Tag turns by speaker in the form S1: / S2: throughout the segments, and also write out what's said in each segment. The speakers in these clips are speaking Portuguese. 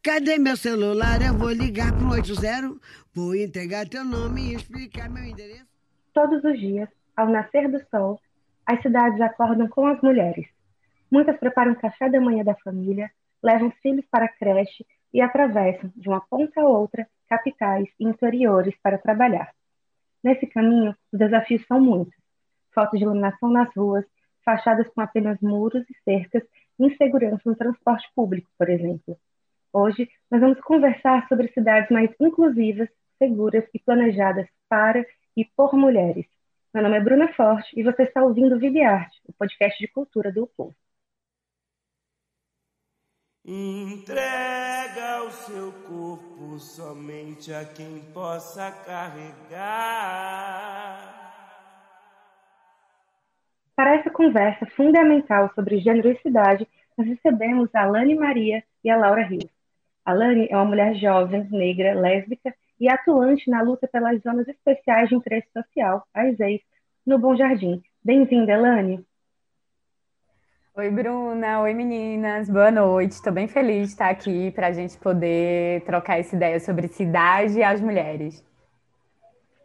S1: Cadê meu celular? Eu vou ligar para o 80, vou entregar teu nome e explicar meu endereço.
S2: Todos os dias, ao nascer do sol, as cidades acordam com as mulheres. Muitas preparam o café da manhã da família, levam os filhos para a creche e atravessam, de uma ponta a outra, capitais e interiores para trabalhar. Nesse caminho, os desafios são muitos. Falta de iluminação nas ruas, fachadas com apenas muros e cercas, insegurança no transporte público, por exemplo. Hoje, nós vamos conversar sobre cidades mais inclusivas, seguras e planejadas para e por mulheres. Meu nome é Bruna Forte e você está ouvindo Vida e Arte, o podcast de cultura do Povo.
S3: Entrega o seu corpo somente a quem possa carregar.
S2: Para essa conversa fundamental sobre gênero e cidade, nós recebemos a Lani Maria e a Laura Rios. A Lani é uma mulher jovem, negra, lésbica e atuante na luta pelas zonas especiais de interesse social, as EIs, no Bom Jardim. Bem-vinda, Lani.
S4: Oi, Bruna. Oi, meninas. Boa noite. Estou bem feliz de estar aqui para a gente poder trocar essa ideia sobre cidade e as mulheres.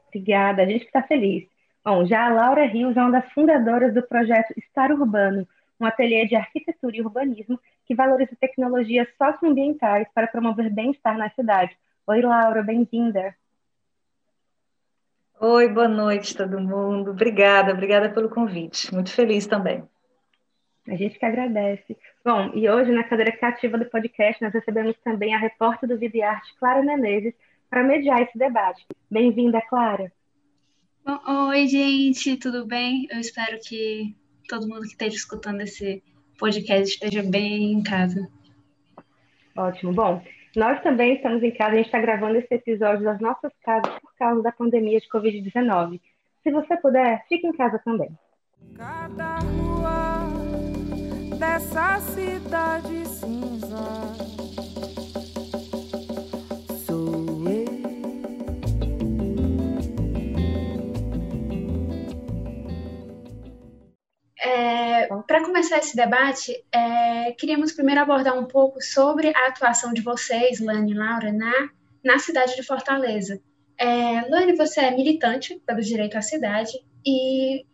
S2: Obrigada. A gente está feliz. Bom, já a Laura Rios é uma das fundadoras do projeto Estar Urbano, um ateliê de arquitetura e urbanismo que valoriza tecnologias socioambientais para promover bem-estar na cidade. Oi, Laura, bem-vinda.
S5: Oi, boa noite todo mundo. Obrigada, obrigada pelo convite. Muito feliz também.
S2: A gente que agradece. Bom, e hoje na cadeira cativa do podcast nós recebemos também a repórter do Vida e Arte, Clara Menezes, para mediar esse debate. Bem-vinda, Clara.
S6: Bom, oi, gente, tudo bem? Eu espero que todo mundo que esteja escutando esse podcast esteja bem em casa.
S2: Ótimo. Bom, nós também estamos em casa, a gente está gravando esse episódio das nossas casas por causa da pandemia de Covid-19. Se você puder, fique em casa também.
S7: Cada rua dessa cidade cinza
S6: É, Para começar esse debate, é, queríamos primeiro abordar um pouco sobre a atuação de vocês, Lani e Laura, na, na cidade de Fortaleza. É, Lani, você é militante pelo direito à cidade e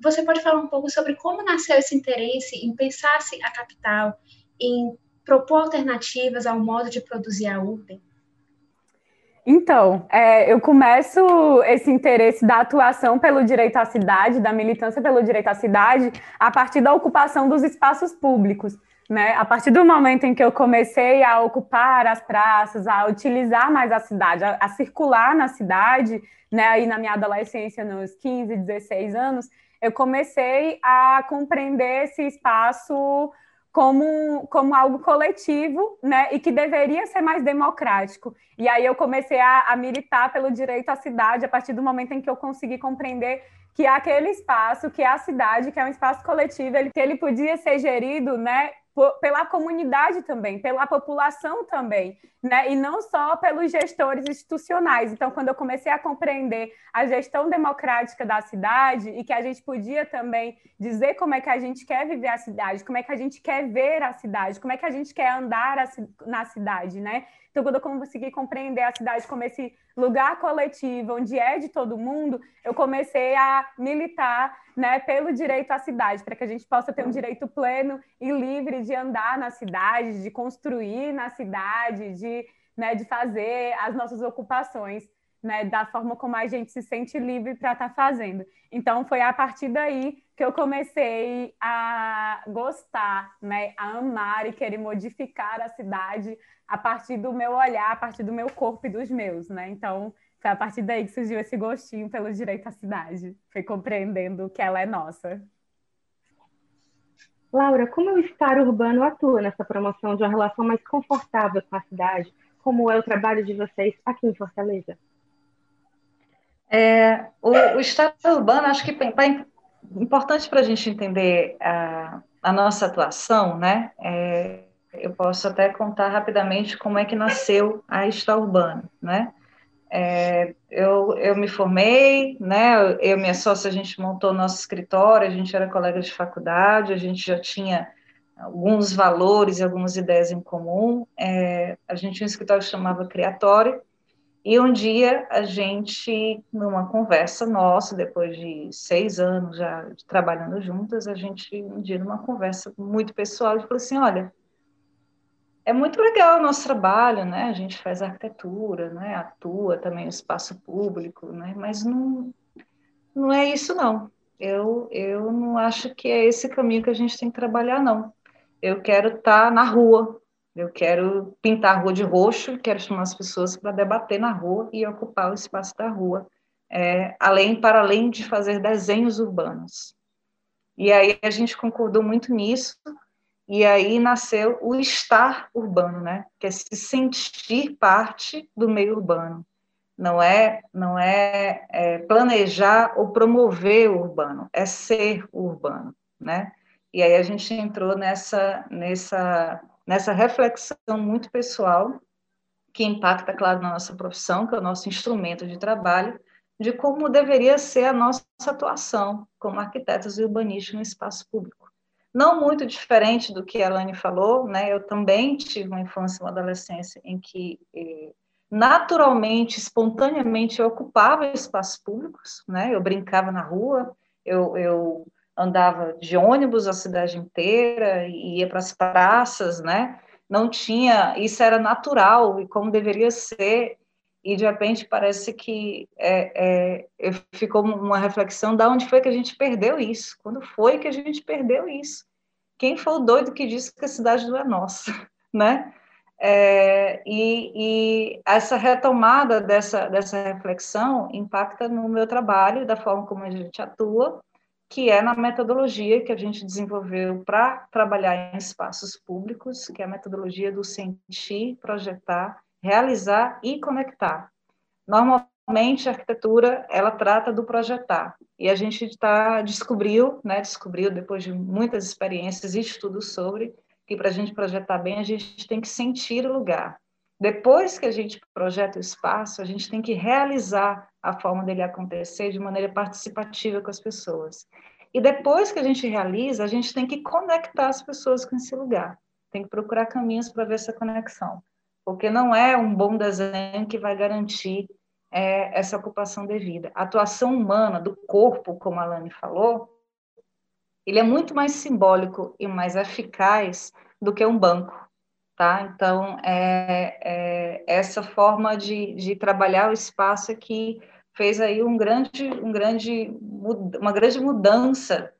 S6: você pode falar um pouco sobre como nasceu esse interesse em pensar-se a capital, em propor alternativas ao modo de produzir a urbe?
S4: Então, é, eu começo esse interesse da atuação pelo direito à cidade, da militância pelo direito à cidade, a partir da ocupação dos espaços públicos. Né? A partir do momento em que eu comecei a ocupar as praças, a utilizar mais a cidade, a, a circular na cidade, né? aí na minha adolescência, nos 15, 16 anos, eu comecei a compreender esse espaço como, como algo coletivo, né, e que deveria ser mais democrático. E aí eu comecei a, a, militar pelo direito à cidade a partir do momento em que eu consegui compreender que aquele espaço, que é a cidade, que é um espaço coletivo, ele, que ele podia ser gerido, né, pela comunidade também, pela população também, né? E não só pelos gestores institucionais. Então, quando eu comecei a compreender a gestão democrática da cidade e que a gente podia também dizer como é que a gente quer viver a cidade, como é que a gente quer ver a cidade, como é que a gente quer andar na cidade, né? Então, quando eu consegui compreender a cidade como esse lugar coletivo, onde é de todo mundo, eu comecei a militar né, pelo direito à cidade, para que a gente possa ter um direito pleno e livre de andar na cidade, de construir na cidade, de, né, de fazer as nossas ocupações. Né, da forma como a gente se sente livre para estar tá fazendo. Então, foi a partir daí que eu comecei a gostar, né, a amar e querer modificar a cidade a partir do meu olhar, a partir do meu corpo e dos meus, né? Então, foi a partir daí que surgiu esse gostinho pelo direito à cidade. Foi compreendendo que ela é nossa.
S2: Laura, como o estar urbano atua nessa promoção de uma relação mais confortável com a cidade? Como é o trabalho de vocês aqui em Fortaleza?
S5: É, o, o estar urbano, acho que é importante para a gente entender a, a, nossa atuação, né? É, eu posso até contar rapidamente como é que nasceu a Estar Urbano, né? É, eu, eu me formei, né? Eu e minha sócia, a gente montou nosso escritório, a gente era colega de faculdade, a gente já tinha alguns valores e algumas ideias em comum. É, a gente tinha um escritório que chamava Criatório, e um dia a gente, numa conversa nossa, depois de seis anos já trabalhando juntas, a gente, um dia, numa conversa muito pessoal, falou assim: olha, é muito legal o nosso trabalho, né? A gente faz arquitetura, né? Atua também no espaço público, né? Mas não, não é isso, não. Eu, eu não acho que é esse caminho que a gente tem que trabalhar, não. Eu quero estar tá na rua, eu quero pintar a rua de roxo, quero chamar as pessoas para debater na rua e ocupar o espaço da rua, é, além para além de fazer desenhos urbanos. E aí a gente concordou muito nisso, e aí nasceu o estar urbano, né? Que é se sentir parte do meio urbano. Não é, não é, é planejar ou promover o urbano, é ser urbano, né? E aí a gente entrou nessa, nessa nessa reflexão muito pessoal, que impacta, claro, na nossa profissão, que é o nosso instrumento de trabalho, de como deveria ser a nossa atuação como arquitetos e urbanistas no espaço público. Não muito diferente do que a Alane falou, né? eu também tive uma infância e uma adolescência em que eh, naturalmente, espontaneamente, eu ocupava espaços públicos, né? eu brincava na rua, eu, eu andava de ônibus a cidade inteira, ia para as praças, né? Não tinha, isso era natural e como deveria ser, e de repente parece que é, é, ficou uma reflexão da onde foi que a gente perdeu isso, quando foi que a gente perdeu isso, quem foi o doido que disse que a cidade não é nossa, né? É, e, e, essa retomada dessa, dessa reflexão impacta no meu trabalho, da forma como a gente atua, que é na metodologia que a gente desenvolveu para trabalhar em espaços públicos, que é a metodologia do sentir, projetar, realizar e conectar. Normalmente a arquitetura ela trata do projetar e a gente está descobriu, né, descobriu depois de muitas experiências e estudos sobre que para a gente projetar bem a gente tem que sentir o lugar. Depois que a gente projeta o espaço, a gente tem que realizar a forma dele acontecer de maneira participativa com as pessoas. E depois que a gente realiza, a gente tem que conectar as pessoas com esse lugar. Tem que procurar caminhos para ver essa conexão. Porque não é um bom desenho que vai garantir é, essa ocupação devida. A atuação humana do corpo, como a Lani falou, ele é muito mais simbólico e mais eficaz do que um banco tá? Então, é, é essa forma de, de trabalhar o espaço que fez aí um grande, um grande, uma grande mudança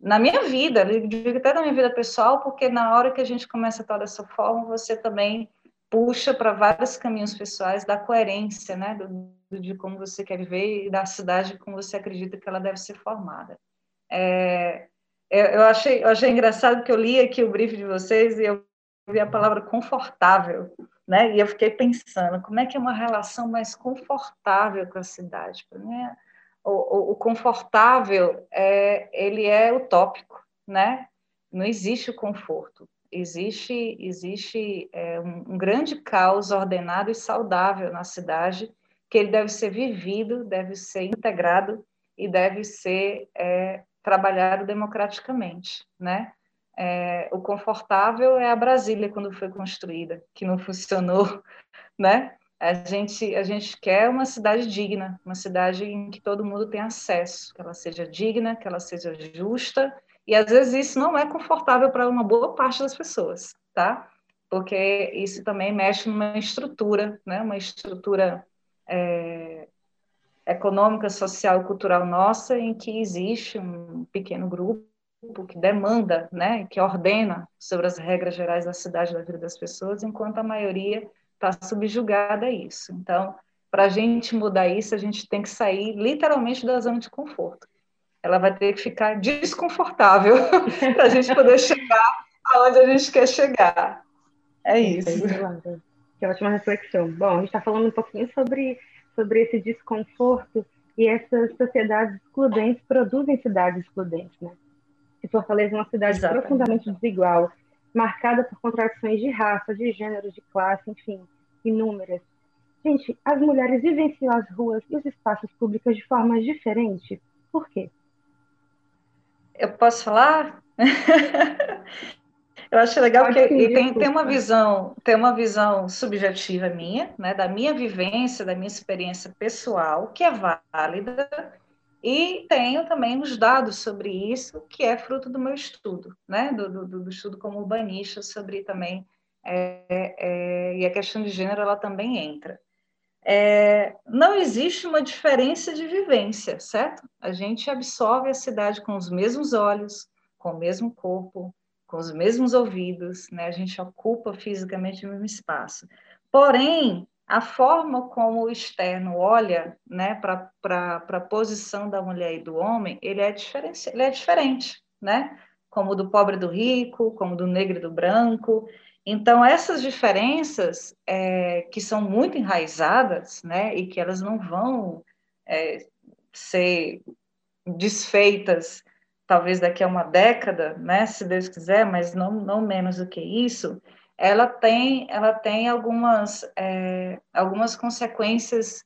S5: na minha vida, digo até na minha vida pessoal, porque na hora que a gente começa a estar dessa forma, você também puxa para vários caminhos pessoais da coerência, né, do, de como você quer viver e da cidade como você acredita que ela deve ser formada. É, eu, achei, eu achei engraçado que eu li aqui o brief de vocês e eu vi a palavra confortável, né? E eu fiquei pensando, como é que é uma relação mais confortável com a cidade? Para mim, é, o, o, o, confortável é, ele é utópico, né? Não existe o conforto. Existe, existe é, um, um grande caos ordenado e saudável na cidade que ele deve ser vivido, deve ser integrado e deve ser é, trabalhado democraticamente, né? É, o confortável é a Brasília quando foi construída, que não funcionou, né? A gente, a gente quer uma cidade digna, uma cidade em que todo mundo tem acesso, que ela seja digna, que ela seja justa, e às vezes isso não é confortável para uma boa parte das pessoas, tá? Porque isso também mexe numa estrutura, né? Uma estrutura é, econômica, social e cultural nossa, em que existe um pequeno grupo que demanda, né, que ordena sobre as regras gerais da cidade da vida das pessoas, enquanto a maioria está subjugada a isso. Então, para a gente mudar isso, a gente tem que sair literalmente da zona de conforto. Ela vai ter que ficar desconfortável para a gente poder chegar aonde a gente quer chegar. É isso.
S2: Que ótima reflexão. Bom, a gente está falando um pouquinho sobre, sobre esse desconforto e essas sociedades excludentes produzem cidades excludentes, né? Que Fortaleza é uma cidade Exatamente. profundamente desigual, marcada por contradições de raça, de gênero, de classe, enfim, inúmeras. Gente, as mulheres vivenciam as ruas e os espaços públicos de formas diferentes. Por quê?
S5: Eu posso falar? Eu acho legal que tem, tem uma visão, tem uma visão subjetiva minha, né, da minha vivência, da minha experiência pessoal, que é válida, e tenho também os dados sobre isso, que é fruto do meu estudo, né, do, do, do estudo como urbanista sobre também é, é, e a questão de gênero ela também entra. É, não existe uma diferença de vivência, certo? A gente absorve a cidade com os mesmos olhos, com o mesmo corpo, com os mesmos ouvidos, né? A gente ocupa fisicamente o mesmo espaço. Porém, a forma como o externo olha, né, para a posição da mulher e do homem, ele é ele é diferente, né? Como do pobre e do rico, como do negro e do branco. Então, essas diferenças, é, que são muito enraizadas, né, e que elas não vão é, ser desfeitas talvez daqui a uma década, né, se Deus quiser, mas não, não menos do que isso, ela tem, ela tem algumas, é, algumas consequências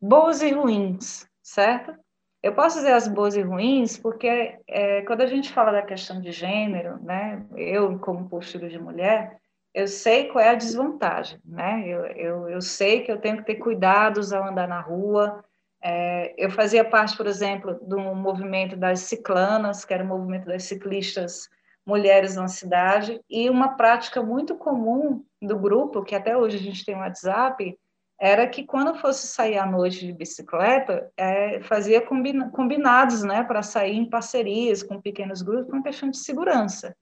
S5: boas e ruins, certo? Eu posso dizer as boas e ruins porque é, quando a gente fala da questão de gênero, né, eu como postura de mulher, eu sei qual é a desvantagem, né? Eu, eu, eu sei que eu tenho que ter cuidados ao andar na rua, é, eu fazia parte, por exemplo, do movimento das ciclanas, que era o movimento das ciclistas mulheres na cidade, e uma prática muito comum do grupo, que até hoje a gente tem WhatsApp, era que quando fosse sair à noite de bicicleta, é, fazia combina, combinados né, para sair em parcerias com pequenos grupos, por uma questão de segurança.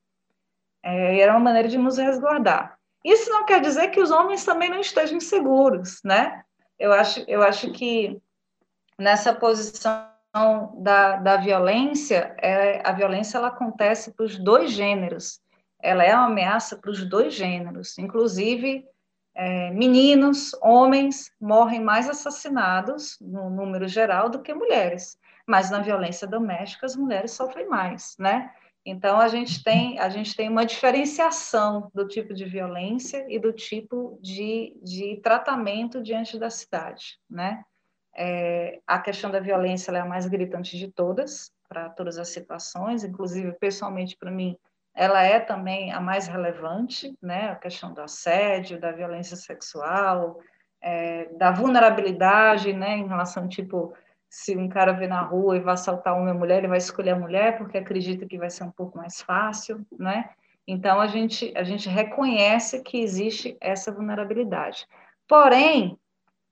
S5: É, era uma maneira de nos resguardar. Isso não quer dizer que os homens também não estejam inseguros, né? Eu acho, eu acho que nessa posição da, da violência, é, a violência ela acontece para os dois gêneros, ela é uma ameaça para os dois gêneros, inclusive é, meninos, homens morrem mais assassinados no número geral do que mulheres, mas na violência doméstica as mulheres sofrem mais, né? Então a gente tem a gente tem uma diferenciação do tipo de violência e do tipo de, de tratamento diante da cidade, né? É, a questão da violência é a mais gritante de todas, para todas as situações, inclusive, pessoalmente, para mim, ela é também a mais relevante, né? A questão do assédio, da violência sexual, é, da vulnerabilidade, né? Em relação, tipo, se um cara vê na rua e vai assaltar uma mulher, ele vai escolher a mulher porque acredita que vai ser um pouco mais fácil, né? Então, a gente, a gente reconhece que existe essa vulnerabilidade. Porém,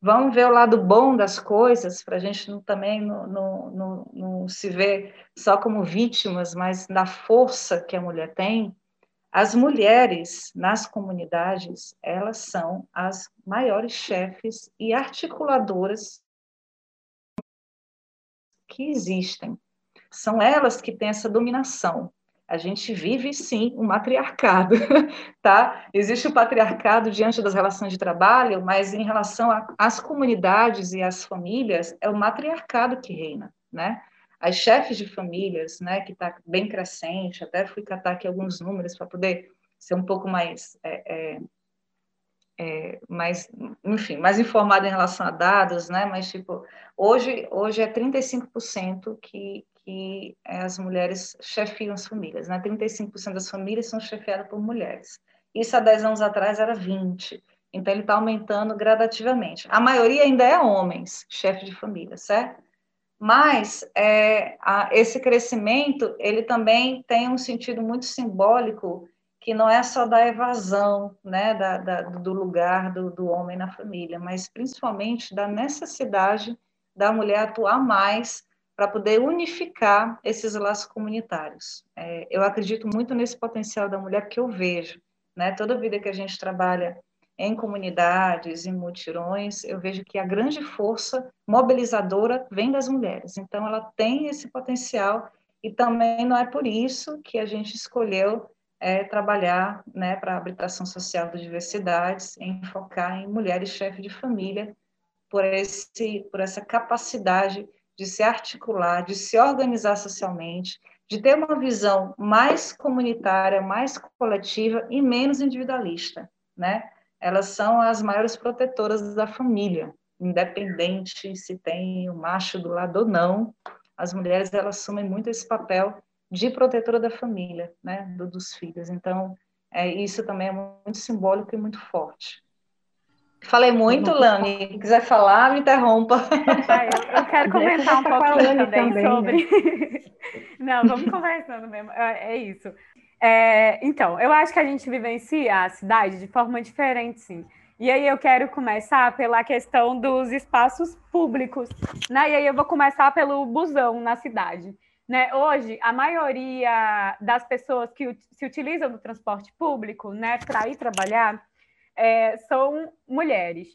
S5: Vamos ver o lado bom das coisas, para a gente não, também não, não, não, se ver só como vítimas, mas na força que a mulher tem. As mulheres nas comunidades, elas são as maiores chefes e articuladoras que existem. São elas que têm essa dominação a gente vive sim um matriarcado, tá? Existe o patriarcado diante das relações de trabalho, mas em relação às comunidades e às famílias, é o matriarcado que reina, né? As chefes de famílias, né, que está bem crescente, até fui catar aqui alguns números para poder ser um pouco mais, é, é, é, mais, enfim, mais informado em relação a dados, né? Mas tipo, hoje, hoje é 35% que que é, as mulheres chefiam as famílias. Né? 35% das famílias são chefiadas por mulheres. Isso há 10 anos atrás era 20%. Então, ele está aumentando gradativamente. A maioria ainda é homens, chefe de família, certo? Mas é, a, esse crescimento, ele também tem um sentido muito simbólico, que não é só da evasão né, da, da, do lugar do, do homem na família, mas principalmente da necessidade da mulher atuar mais para poder unificar esses laços comunitários. É, eu acredito muito nesse potencial da mulher que eu vejo, né? Toda vida que a gente trabalha em comunidades, em mutirões, eu vejo que a grande força mobilizadora vem das mulheres. Então, ela tem esse potencial e também não é por isso que a gente escolheu é, trabalhar né, para a habilitação social das diversidades, em focar em mulheres chefes de família, por, esse, por essa capacidade de se articular, de se organizar socialmente, de ter uma visão mais comunitária, mais coletiva e menos individualista, né? Elas são as maiores protetoras da família, independente se tem o macho do lado ou não. As mulheres elas assumem muito esse papel de protetora da família, né, do, dos filhos. Então, é, isso também é muito simbólico e muito forte. Falei muito, Lani. Se quiser falar, me interrompa.
S4: Eu, quero comentar um pouquinho também, também, sobre. Né? Não, vamos conversando mesmo. É, é isso. É, então, eu acho que a gente vivencia a cidade de forma diferente, sim. E aí eu quero começar pela questão dos espaços públicos, né? E aí eu vou começar pelo busão na cidade. Né? Hoje, a maioria das pessoas que se utilizam do transporte público né, para ir trabalhar é, são mulheres.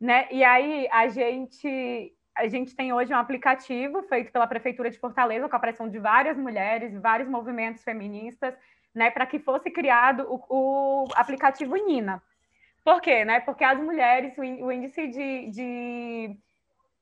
S4: Né? E aí a gente, a gente tem hoje um aplicativo feito pela Prefeitura de Fortaleza, com a pressão de várias mulheres, vários movimentos feministas, né, para que fosse criado o, o, aplicativo Nina. Por quê? Né? Porque as mulheres, o, índice de, de,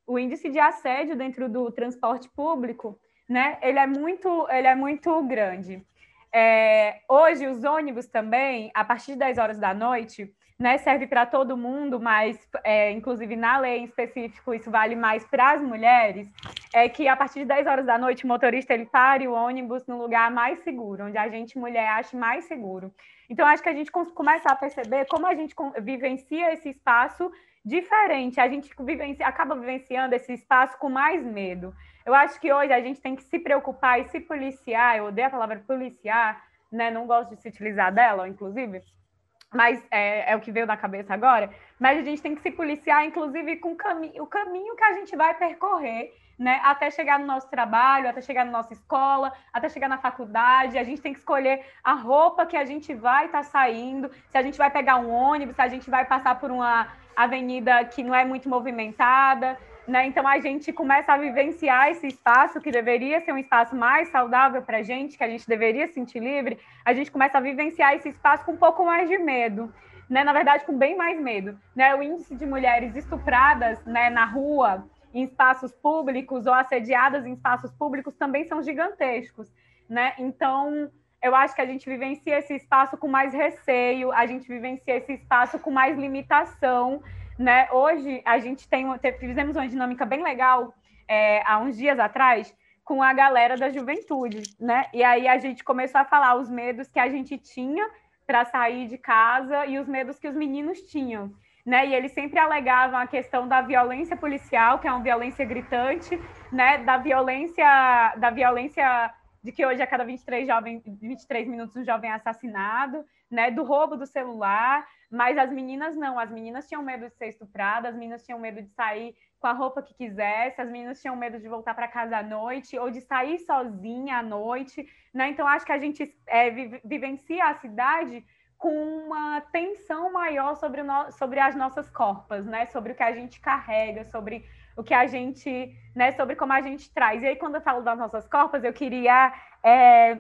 S4: o índice de assédio dentro do transporte público né? Ele é muito, ele é muito grande. É, hoje, os ônibus também, a partir de 10 horas da noite, né, serve para todo mundo, mas, é, inclusive na lei em específico, isso vale mais para as mulheres, é que a partir de 10 horas da noite, o motorista ele pare o ônibus no lugar mais seguro, onde a gente, mulher, acha mais seguro. Então, acho que a gente começa a perceber como a gente vivencia esse espaço diferente, a gente vivencia, acaba vivenciando esse espaço com mais medo. Eu acho que hoje a gente tem que se preocupar e se policiar. Eu odeio a palavra policiar, né? Não gosto de se utilizar dela, inclusive, mas é, é, o que veio da cabeça agora. Mas a gente tem que se policiar, inclusive, com o, cami o caminho que a gente vai percorrer, né? Até chegar no nosso trabalho, até chegar na nossa escola, até chegar na faculdade. A gente tem que escolher a roupa que a gente vai estar tá saindo, se a gente vai pegar um ônibus, se a gente vai passar por uma avenida que não é muito movimentada. Né? Então a gente começa a vivenciar esse espaço que deveria ser um espaço mais saudável para a gente, que a gente deveria sentir livre, a gente começa a vivenciar esse espaço com um pouco mais de medo, né? Na verdade, com bem mais medo, né? O índice de mulheres estupradas, né, na rua, em espaços públicos ou assediadas em espaços públicos também são gigantescos, né? Então eu acho que a gente vivencia esse espaço com mais receio, a gente vivencia esse espaço com mais limitação né? Hoje a gente tem fizemos uma dinâmica bem legal é, há uns dias atrás com a galera da juventude, né? E aí a gente começou a falar os medos que a gente tinha para sair de casa e os medos que os meninos tinham. Né, e eles sempre alegavam a questão da violência policial, que é uma violência gritante, né, da violência da violência de que hoje a cada 23 jovem 23 minutos um jovem é assassinado, né, do roubo do celular, mas as meninas não, as meninas tinham medo de ser estupradas, as meninas tinham medo de sair com a roupa que quisesse, as meninas tinham medo de voltar para casa à noite ou de sair sozinha à noite, né? Então acho que a gente é, vivencia a cidade com uma tensão maior sobre, sobre as nossas corpas, né? Sobre o que a gente carrega, sobre o que a gente, né? Sobre como a gente traz. E aí quando eu falo das nossas corpas, eu queria é,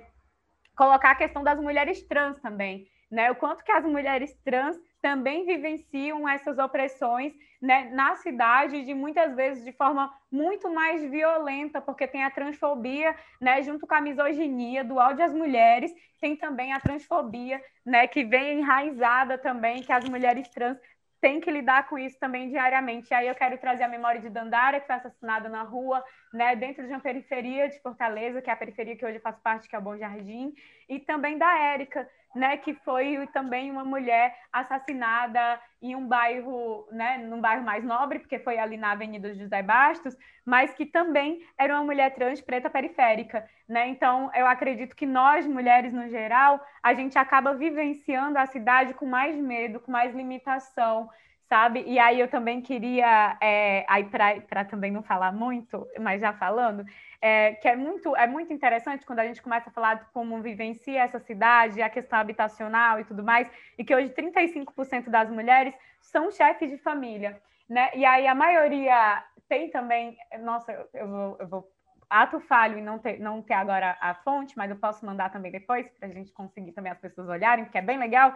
S4: colocar a questão das mulheres trans também, né? O quanto que as mulheres trans também vivenciam essas opressões né, na cidade, de muitas vezes de forma muito mais violenta, porque tem a transfobia, né, junto com a misoginia do ódio às mulheres, tem também a transfobia, né, que vem enraizada também, que as mulheres trans têm que lidar com isso também diariamente. E aí eu quero trazer a memória de Dandara, que foi assassinada na rua, né, dentro de uma periferia de Fortaleza, que é a periferia que hoje faz parte, que é o Bom Jardim, e também da Érica, né, que foi também uma mulher assassinada em um bairro, né, num bairro mais nobre, porque foi ali na Avenida José Bastos, mas que também era uma mulher trans preta periférica, né? Então, eu acredito que nós mulheres no geral, a gente acaba vivenciando a cidade com mais medo, com mais limitação, sabe? E aí eu também queria, é, aí para também não falar muito, mas já falando, é, que é muito, é muito interessante quando a gente começa a falar de como vivencia essa cidade, a questão habitacional e tudo mais, e que hoje 35% das mulheres são chefes de família, né? E aí a maioria tem também, nossa, eu vou, eu vou ato falho e não ter, não ter agora a fonte, mas eu posso mandar também depois para a gente conseguir também as pessoas olharem, porque é bem legal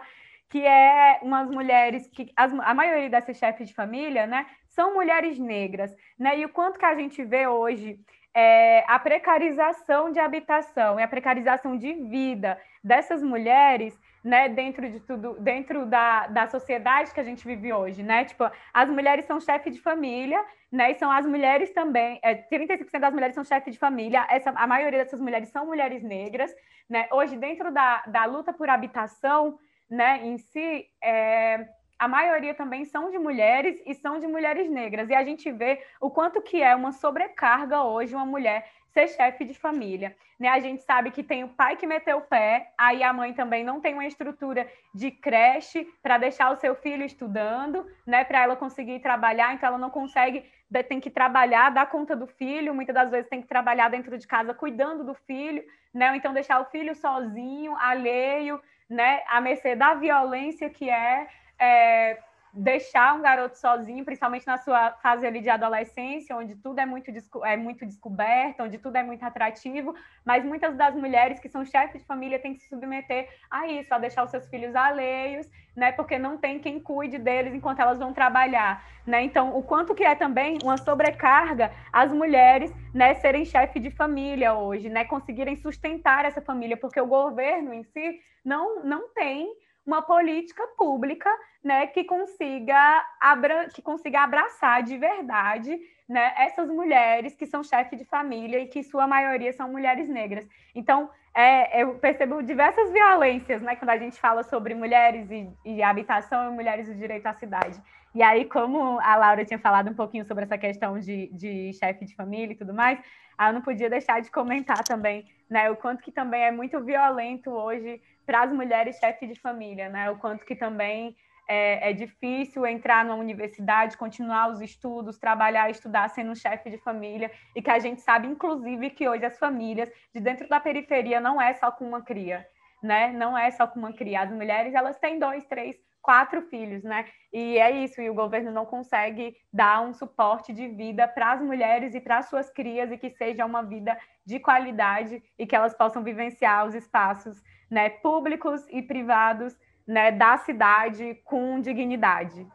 S4: que é umas mulheres que as, a maioria dessas chefes de família, né, são mulheres negras, né? E o quanto que a gente vê hoje é, a precarização de habitação e a precarização de vida dessas mulheres né, dentro de tudo, dentro da, da sociedade que a gente vive hoje, né? Tipo, as mulheres são chefe de família, né? E são as mulheres também, é, 35% das mulheres são chefe de família, essa, a maioria dessas mulheres são mulheres negras, né? Hoje, dentro da, da luta por habitação, né, em si, é, a maioria também são de mulheres e são de mulheres negras. E a gente vê o quanto que é uma sobrecarga hoje uma mulher ser chefe de família. Né? A gente sabe que tem o pai que meteu o pé, aí a mãe também não tem uma estrutura de creche para deixar o seu filho estudando, né? Para ela conseguir trabalhar, então ela não consegue, tem que trabalhar, dar conta do filho, muitas das vezes tem que trabalhar dentro de casa cuidando do filho, né? Ou então deixar o filho sozinho, alheio, né? À mercê da violência que é, é deixar um garoto sozinho, principalmente na sua fase ali de adolescência, onde tudo é muito, é muito descoberto, onde tudo é muito atrativo, mas muitas das mulheres que são chefes de família têm que se submeter a isso, a deixar os seus filhos alheios, né, porque não tem quem cuide deles enquanto elas vão trabalhar, né? Então, o quanto que é também uma sobrecarga as mulheres, né, serem chefe de família hoje, né, conseguirem sustentar essa família, porque o governo em si não não tem uma política pública né, que, consiga abra que consiga abraçar de verdade né, essas mulheres que são chefes de família e que sua maioria são mulheres negras. Então, é, eu percebo diversas violências né, quando a gente fala sobre mulheres e, e habitação e mulheres e direito à cidade. E aí, como a Laura tinha falado um pouquinho sobre essa questão de, de chefe de família e tudo mais, eu não podia deixar de comentar também né, o quanto que também é muito violento hoje para as mulheres chefes de família, né? O quanto que também é, é, difícil entrar numa universidade, continuar os estudos, trabalhar, estudar sendo chefe de família, e que a gente sabe, inclusive, que hoje as famílias de dentro da periferia não é só com uma cria, né? Não é só com uma cria. As mulheres, elas têm dois, três, quatro filhos, né? E é isso, e o governo não consegue dar um suporte de vida para as mulheres e para suas crias, e que seja uma vida de qualidade e que elas possam vivenciar os espaços né, públicos e privados né, da cidade com dignidade.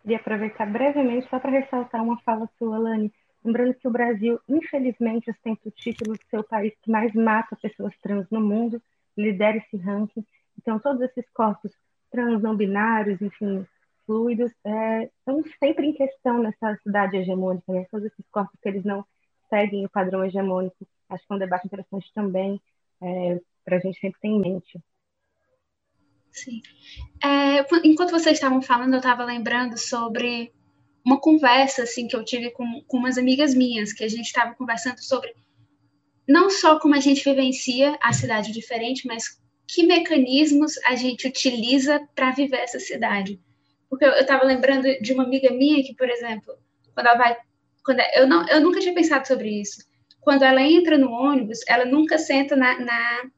S2: Queria aproveitar brevemente só para ressaltar uma fala sua, Lani. Lembrando que o Brasil, infelizmente, ostenta o título de ser o país que mais mata pessoas trans no mundo, lidera esse ranking. Então, todos esses corpos trans, não binários, enfim, fluidos, é, estão sempre em questão nessa cidade hegemônica, né? Todos esses corpos que eles não seguem o padrão hegemônico. Acho que é um debate interessante também é, para a gente sempre ter em mente.
S6: Sim. É, enquanto vocês estavam falando, eu estava lembrando sobre uma conversa assim que eu tive com, com umas amigas minhas, que a gente estava conversando sobre não só como a gente vivencia a cidade diferente, mas que mecanismos a gente utiliza para viver essa cidade. Porque eu estava lembrando de uma amiga minha que, por exemplo, quando ela vai. Quando eu, não, eu nunca tinha pensado sobre isso. Quando ela entra no ônibus, ela nunca senta na, na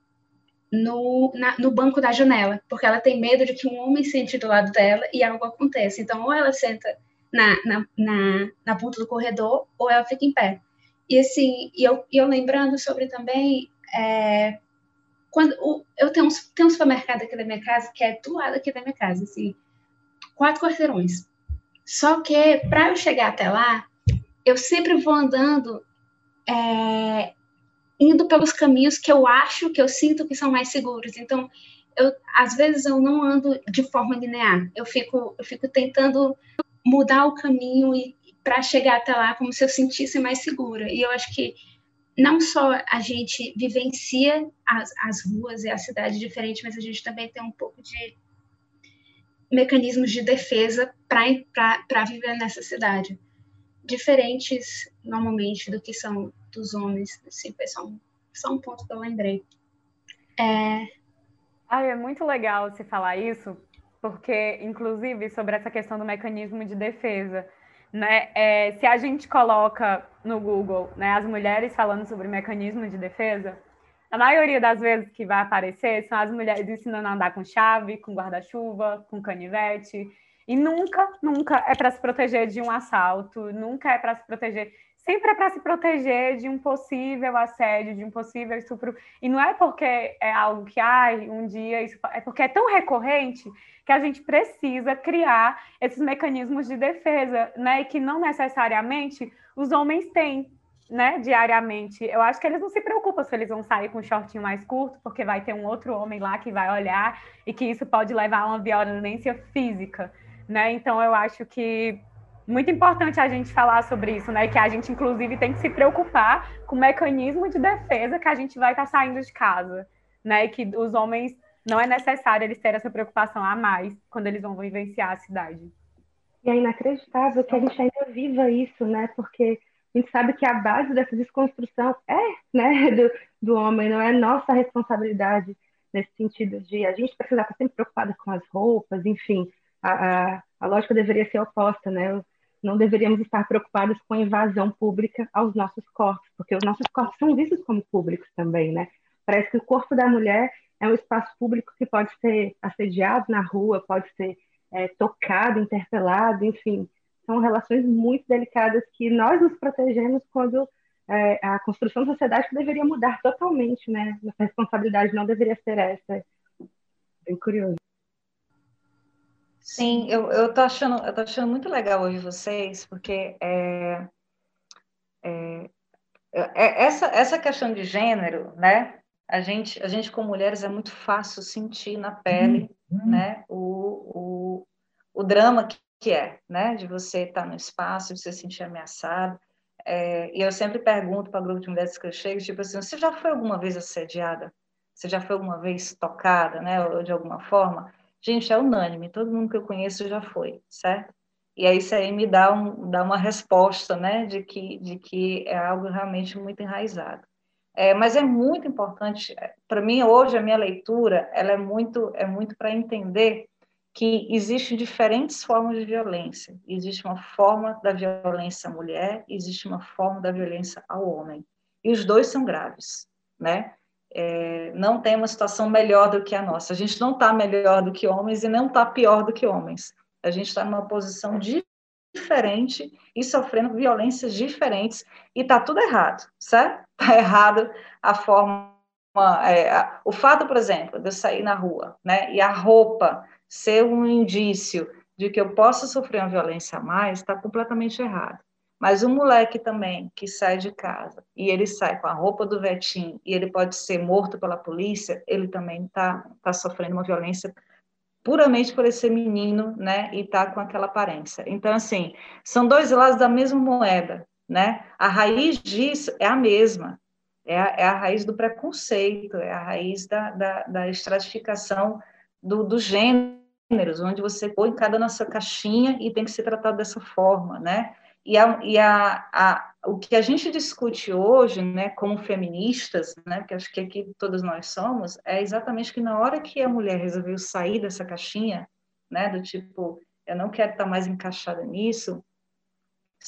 S6: no, na, no banco da janela, porque ela tem medo de que um homem sente do lado dela e algo aconteça. Então, ou ela senta na, na, na, na ponta do corredor, ou ela fica em pé. E assim, e eu, e eu lembrando sobre também, é, quando o, eu tenho um, tenho um supermercado aqui da minha casa, que é do lado aqui da minha casa, assim, quatro quarteirões. Só que, para eu chegar até lá, eu sempre vou andando é, indo pelos caminhos que eu acho, que eu sinto que são mais seguros. Então, eu, às vezes eu não ando de forma linear. Eu fico, eu fico tentando mudar o caminho para chegar até lá como se eu sentisse mais segura. E eu acho que não só a gente vivencia as, as ruas e a cidade diferente, mas a gente também tem um pouco de mecanismos de defesa para viver nessa cidade. Diferentes, normalmente, do que são dos homens. Assim, foi só um, só um ponto que eu lembrei. É...
S4: Ah, é muito legal você falar isso, porque, inclusive, sobre essa questão do mecanismo de defesa. Né? É, se a gente coloca no Google né, as mulheres falando sobre mecanismo de defesa, a maioria das vezes que vai aparecer são as mulheres ensinando a andar com chave, com guarda-chuva, com canivete. E nunca, nunca é para se proteger de um assalto, nunca é para se proteger sempre é para se proteger de um possível assédio, de um possível estupro. E não é porque é algo que, ai, um dia isso. É porque é tão recorrente que a gente precisa criar esses mecanismos de defesa, né? E que não necessariamente os homens têm. né, diariamente, eu acho que eles não se preocupam se eles vão sair com um shortinho mais curto, porque vai ter um outro homem lá que vai olhar e que isso pode levar a uma violência física, né? Então eu acho que muito importante a gente falar sobre isso, né? Que a gente, inclusive, tem que se preocupar com o mecanismo de defesa que a gente vai estar tá saindo de casa, né? Que os homens não é necessário eles terem essa preocupação a mais quando eles vão vivenciar a cidade.
S2: E é inacreditável que a gente ainda viva isso, né? Porque a gente sabe que a base dessa desconstrução é, né, do, do homem, não é nossa responsabilidade nesse sentido de a gente precisar estar sempre preocupada com as roupas, enfim, a, a, a lógica deveria ser oposta, né? Não deveríamos estar preocupados com a invasão pública aos nossos corpos, porque os nossos corpos são vistos como públicos também, né? Parece que o corpo da mulher é um espaço público que pode ser assediado na rua, pode ser é, tocado, interpelado, enfim. São relações muito delicadas que nós nos protegemos quando é, a construção da sociedade deveria mudar totalmente, né? Nossa responsabilidade não deveria ser essa. Bem curioso.
S5: Sim, eu, eu tô achando, eu tô achando muito legal ouvir vocês, porque é, é, é, essa, essa questão de gênero, né? A gente, a gente como mulheres é muito fácil sentir na pele, uhum. né? O, o, o drama que, que é, né? De você estar no espaço, de você se sentir ameaçado. É, e eu sempre pergunto para o grupo de mulheres que eu chego, tipo assim, você já foi alguma vez assediada? Você já foi alguma vez tocada, né? Ou de alguma forma? Gente, é unânime, todo mundo que eu conheço já foi, certo? E aí isso aí me dá, um, dá uma resposta, né, de que, de que é algo realmente muito enraizado. É, mas é muito importante, para mim hoje a minha leitura, ela é muito, é muito para entender que existem diferentes formas de violência. Existe uma forma da violência à mulher, existe uma forma da violência ao homem. E os dois são graves, né? é, não tem uma situação melhor do que a nossa. A gente não está melhor do que homens e não está pior do que homens. A gente está numa posição diferente e sofrendo violências diferentes e está tudo errado, certo? Está errado a forma, é, a, o fato, por exemplo, de eu sair na rua, né, e a roupa ser um indício de que eu posso sofrer uma violência a mais, está completamente errado. Mas um moleque também que sai de casa e ele sai com a roupa do Vetim e ele pode ser morto pela polícia, ele também está tá sofrendo uma violência puramente por esse menino, né, e tá com aquela aparência. Então, assim, são dois lados da mesma moeda, né? A raiz disso é a mesma, é a, é a raiz do preconceito, é a raiz da, da, da estratificação do, dos gêneros, onde você põe cada na sua caixinha e tem que ser tratado dessa forma, né? E, a, e a, a, o que a gente discute hoje, né, como feministas, né, porque acho que aqui todos nós somos, é exatamente que na hora que a mulher resolveu sair dessa caixinha, né, do tipo, eu não quero estar mais encaixada nisso,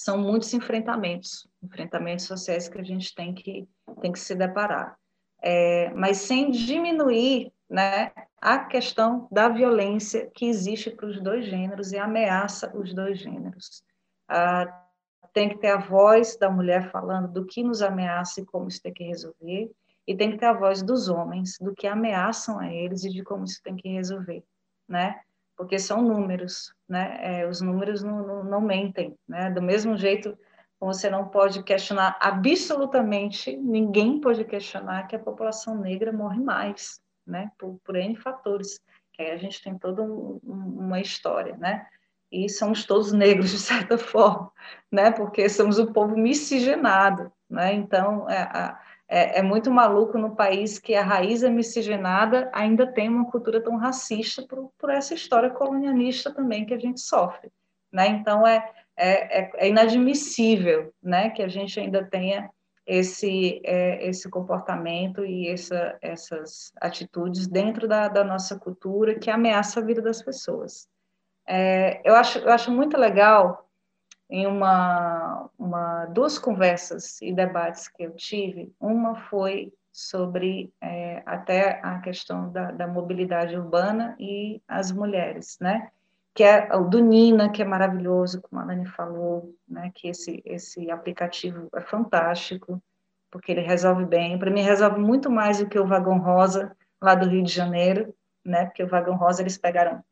S5: são muitos enfrentamentos, enfrentamentos sociais que a gente tem que, tem que se deparar. É, mas sem diminuir né, a questão da violência que existe para os dois gêneros e ameaça os dois gêneros. Ah, tem que ter a voz da mulher falando do que nos ameaça e como isso tem que resolver, e tem que ter a voz dos homens, do que ameaçam a eles e de como isso tem que resolver, né? Porque são números, né? É, os números não, não, não, mentem, né? Do mesmo jeito, você não pode questionar absolutamente, ninguém pode questionar que a população negra morre mais, né? Por, por N fatores, que aí a gente tem toda um, uma história, né? e somos todos negros de certa forma, né? Porque somos um povo miscigenado, né? Então é, é, é, muito maluco no país que a raiz é miscigenada ainda tem uma cultura tão racista por, por essa história colonialista também que a gente sofre, né? Então é, é, é inadmissível, né? Que a gente ainda tenha esse, é, esse comportamento e essa, essas atitudes dentro da, da nossa cultura que ameaça a vida das pessoas. É, eu, acho, eu acho muito legal, em uma, uma, duas conversas e debates que eu tive, uma foi sobre é, até a questão da, da, mobilidade urbana e as mulheres, né? Que é o do Nina, que é maravilhoso, como a Nani falou, né? Que esse, esse aplicativo é fantástico, porque ele resolve bem. Para mim, resolve muito mais do que o Vagão Rosa, lá do Rio de Janeiro, né? Porque o Vagão Rosa eles pegaram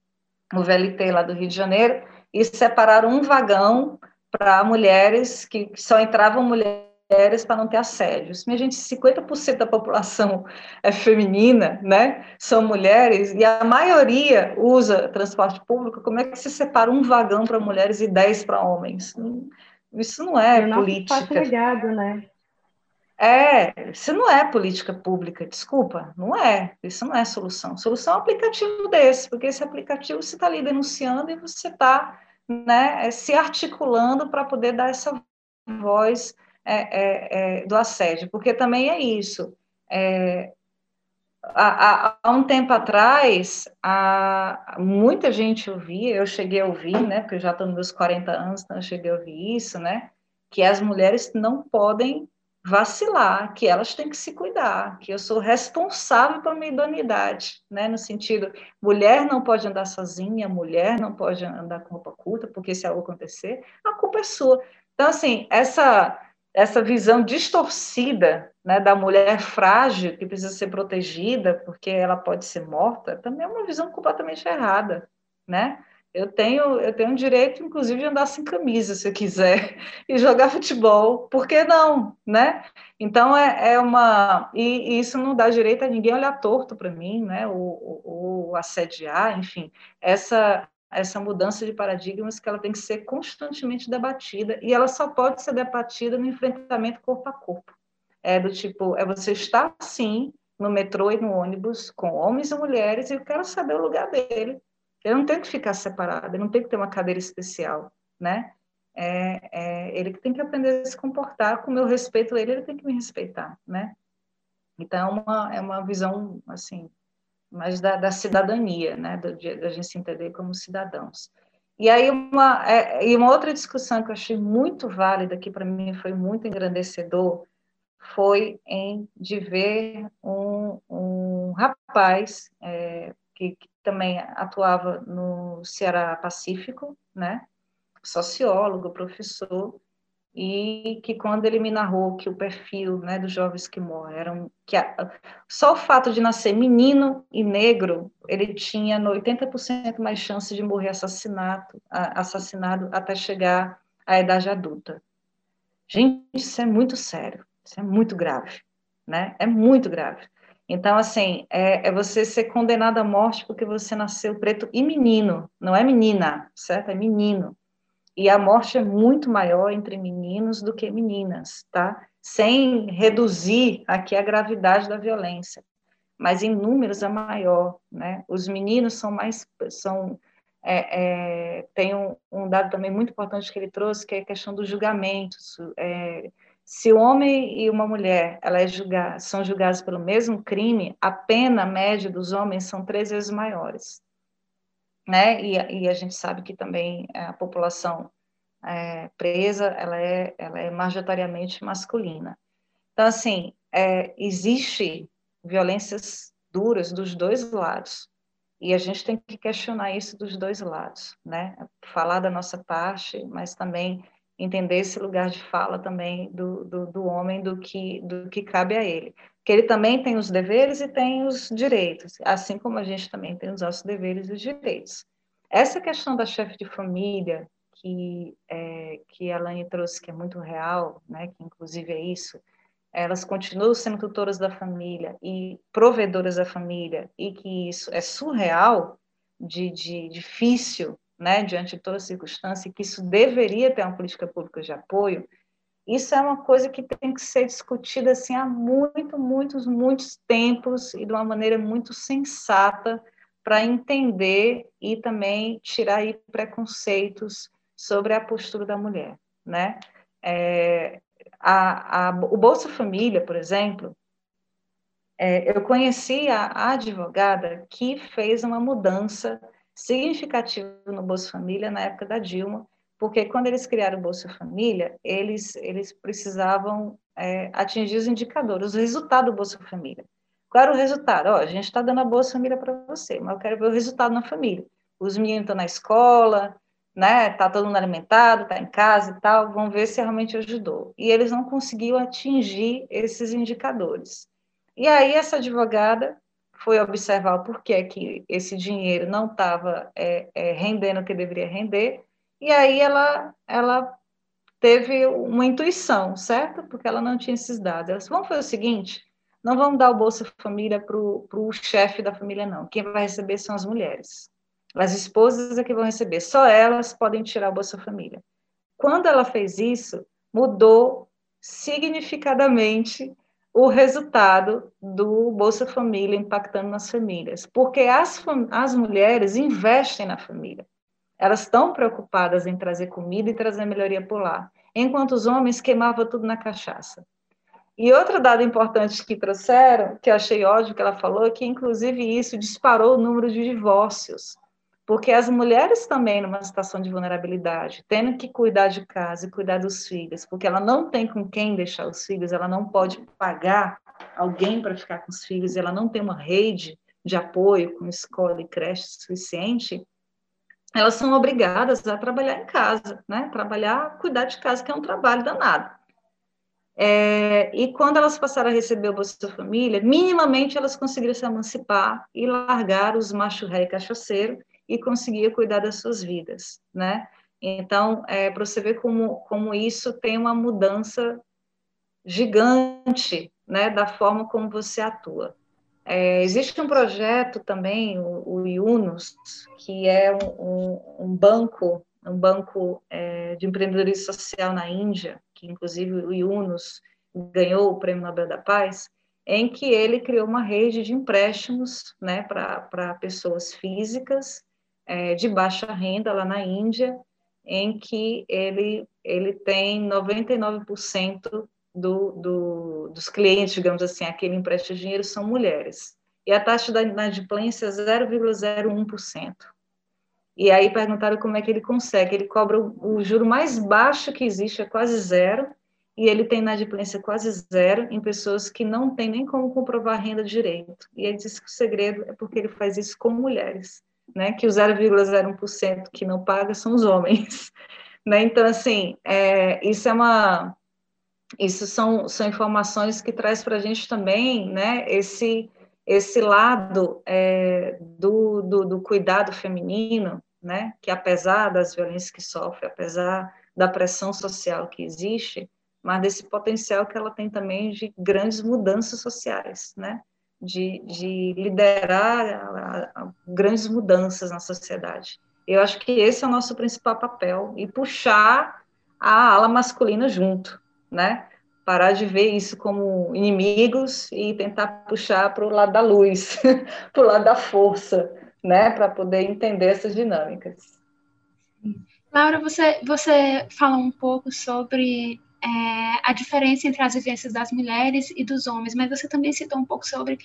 S5: no VLT lá do Rio de Janeiro, e separaram um vagão para mulheres, que só entravam mulheres mulheres para não ter assédios. Minha gente, 50% da população é feminina, né? São mulheres, e a maioria usa transporte público. Como é que se separa um vagão para mulheres e 10 para homens? Isso não é, é política.
S2: Ligado, né?
S5: É, isso não é política pública, desculpa, não é, isso não é solução. Solução é um aplicativo desse, porque esse aplicativo você está ali denunciando e você está né, se articulando para poder dar essa voz é, é, é, do assédio, porque também é isso. É, há, há, um tempo atrás, há, muita gente ouvia, eu cheguei a ouvir, né, porque eu já estou nos meus 40 anos, então eu cheguei a ouvir isso, né, que as mulheres não podem vacilar, que elas têm que se cuidar, que eu sou responsável pela minha idoneidade, né? No sentido, mulher não pode andar sozinha, mulher não pode andar com roupa curta, porque se algo acontecer, a culpa é sua. Então, assim, essa essa visão distorcida né, da mulher frágil que precisa ser protegida porque ela pode ser morta, também é uma visão completamente errada, né? Eu tenho, eu tenho direito, inclusive, de andar sem camisa, se eu quiser, e jogar futebol. Por que não, né? Então, é, é uma... E, e, isso não dá direito a ninguém olhar torto para mim, né? O, o, assediar, enfim. Essa, essa mudança de paradigmas que ela tem que ser constantemente debatida, e ela só pode ser debatida no enfrentamento corpo a corpo. É do tipo, é você estar, sim, no metrô e no ônibus, com homens e mulheres, e eu quero saber o lugar dele ele não tem que ficar separado, ele não tem que ter uma cadeira especial, né? É, é, ele tem que aprender a se comportar, com o meu respeito ele, ele tem que me respeitar, né? Então, é uma, é uma visão, assim, mais da, da cidadania, né? Da, da gente se entender como cidadãos. E aí, uma, é, e uma outra discussão que eu achei muito válida, que para mim foi muito engrandecedor, foi em de ver um, um rapaz é, que, que, também atuava no Ceará Pacífico, né? Sociólogo, professor, e que quando ele me narrou que o perfil né, dos jovens que morreram, que a, só o fato de nascer menino e negro, ele tinha 80% mais chance de morrer assassinato, assassinado até chegar à idade adulta. Gente, isso é muito sério, isso é muito grave, né? É muito grave. Então, assim, é, é, você ser condenado à morte porque você nasceu preto e menino, não é menina, certo? É menino. E a morte é muito maior entre meninos do que meninas, tá? Sem reduzir aqui a gravidade da violência. Mas em números é maior, né? Os meninos são mais, são, é, é, tem um, um, dado também muito importante que ele trouxe, que é a questão dos julgamentos, é, se o homem e uma mulher ela é são julgados pelo mesmo crime, a pena média dos homens são três vezes maiores. Né? E, e a gente sabe que também a população é, presa ela é, ela é majoritariamente masculina. Então, assim, é, existe violências duras dos dois lados. E a gente tem que questionar isso dos dois lados, né? Falar da nossa parte, mas também entender esse lugar de fala também do, do, do, homem, do que, do que cabe a ele. Que ele também tem os deveres e tem os direitos, assim como a gente também tem os nossos deveres e os direitos. Essa questão da chefe de família, que, é, que a Lani trouxe, que é muito real, né, que inclusive é isso, elas continuam sendo tutoras da família e provedoras da família, e que isso é surreal, de, de difícil, né, diante de toda circunstância, que isso deveria ter uma política pública de apoio, isso é uma coisa que tem que ser discutida assim há muito, muitos, muitos tempos e de uma maneira muito sensata para entender e também tirar aí preconceitos sobre a postura da mulher, né? É, a, a, o Bolsa Família, por exemplo, é, eu conheci a, a advogada que fez uma mudança significativo no Bolsa Família na época da Dilma, porque quando eles criaram o Bolsa Família, eles, eles precisavam é, atingir os indicadores, o resultado do Bolsa Família. Qual era o resultado? Ó, a gente está dando a Bolsa Família para você, mas eu quero ver o resultado na família. Os meninos estão na escola, né? Tá todo mundo alimentado, está em casa e tal. Vamos ver se realmente ajudou. E eles não conseguiam atingir esses indicadores. E aí essa advogada foi observar o porquê que esse dinheiro não estava é, é, rendendo o que deveria render, e aí ela, ela teve uma intuição, certo? Porque ela não tinha esses dados. Ela disse, vamos fazer o seguinte, não vamos dar o Bolsa Família para o chefe da família, não. Quem vai receber são as mulheres. As esposas é que vão receber. Só elas podem tirar o Bolsa Família. Quando ela fez isso, mudou significadamente o resultado do Bolsa Família impactando nas famílias, porque as, as mulheres investem na família. Elas estão preocupadas em trazer comida e trazer melhoria lá, enquanto os homens queimavam tudo na cachaça. E outro dado importante que trouxeram, que eu achei ótimo que ela falou, é que inclusive isso disparou o número de divórcios porque as mulheres também numa situação de vulnerabilidade, tendo que cuidar de casa e cuidar dos filhos, porque ela não tem com quem deixar os filhos, ela não pode pagar alguém para ficar com os filhos, ela não tem uma rede de apoio com escola e creche suficiente, elas são obrigadas a trabalhar em casa, né? Trabalhar, cuidar de casa, que é um trabalho danado. É, e quando elas passaram a receber o Bolsa Família, minimamente elas conseguiram se emancipar e largar os macho ré e cachaceiro e conseguia cuidar das suas vidas, né? Então, é, para você ver como, como isso tem uma mudança gigante, né, da forma como você atua. É, existe um projeto também, o, o Yunus, que é um, um, banco, um banco é, de empreendedorismo social na Índia, que inclusive o Yunus ganhou o Prêmio Nobel da Paz, em que ele criou uma rede de empréstimos né, para pessoas físicas é, de baixa renda lá na Índia, em que ele, ele tem 99% do, do, dos clientes, digamos assim, aquele empresta dinheiro são mulheres. E a taxa da inadimplência é 0,01%. E aí perguntaram como é que ele consegue. Ele cobra o, o juro mais baixo que existe, é quase zero, e ele tem inadimplência quase zero em pessoas que não têm nem como comprovar renda direito. E ele disse que o segredo é porque ele faz isso com mulheres né, que o 0,01% que não paga são os homens. Né? Então, assim, é, isso é uma. Isso são, são informações que traz para a gente também né, esse, esse lado é, do, do, do, cuidado feminino, né, que apesar das violências que sofre, apesar da pressão social que existe, mas desse potencial que ela tem também de grandes mudanças sociais, né? De, de liderar a, a grandes mudanças na sociedade. Eu acho que esse é o nosso principal papel e puxar a ala masculina junto, né? Parar de ver isso como inimigos e tentar puxar para o lado da luz, para o lado da força, né? Para poder entender essas dinâmicas.
S6: Laura, você, você fala um pouco sobre é, a diferença entre as vivências das mulheres e dos homens, mas você também citou um pouco sobre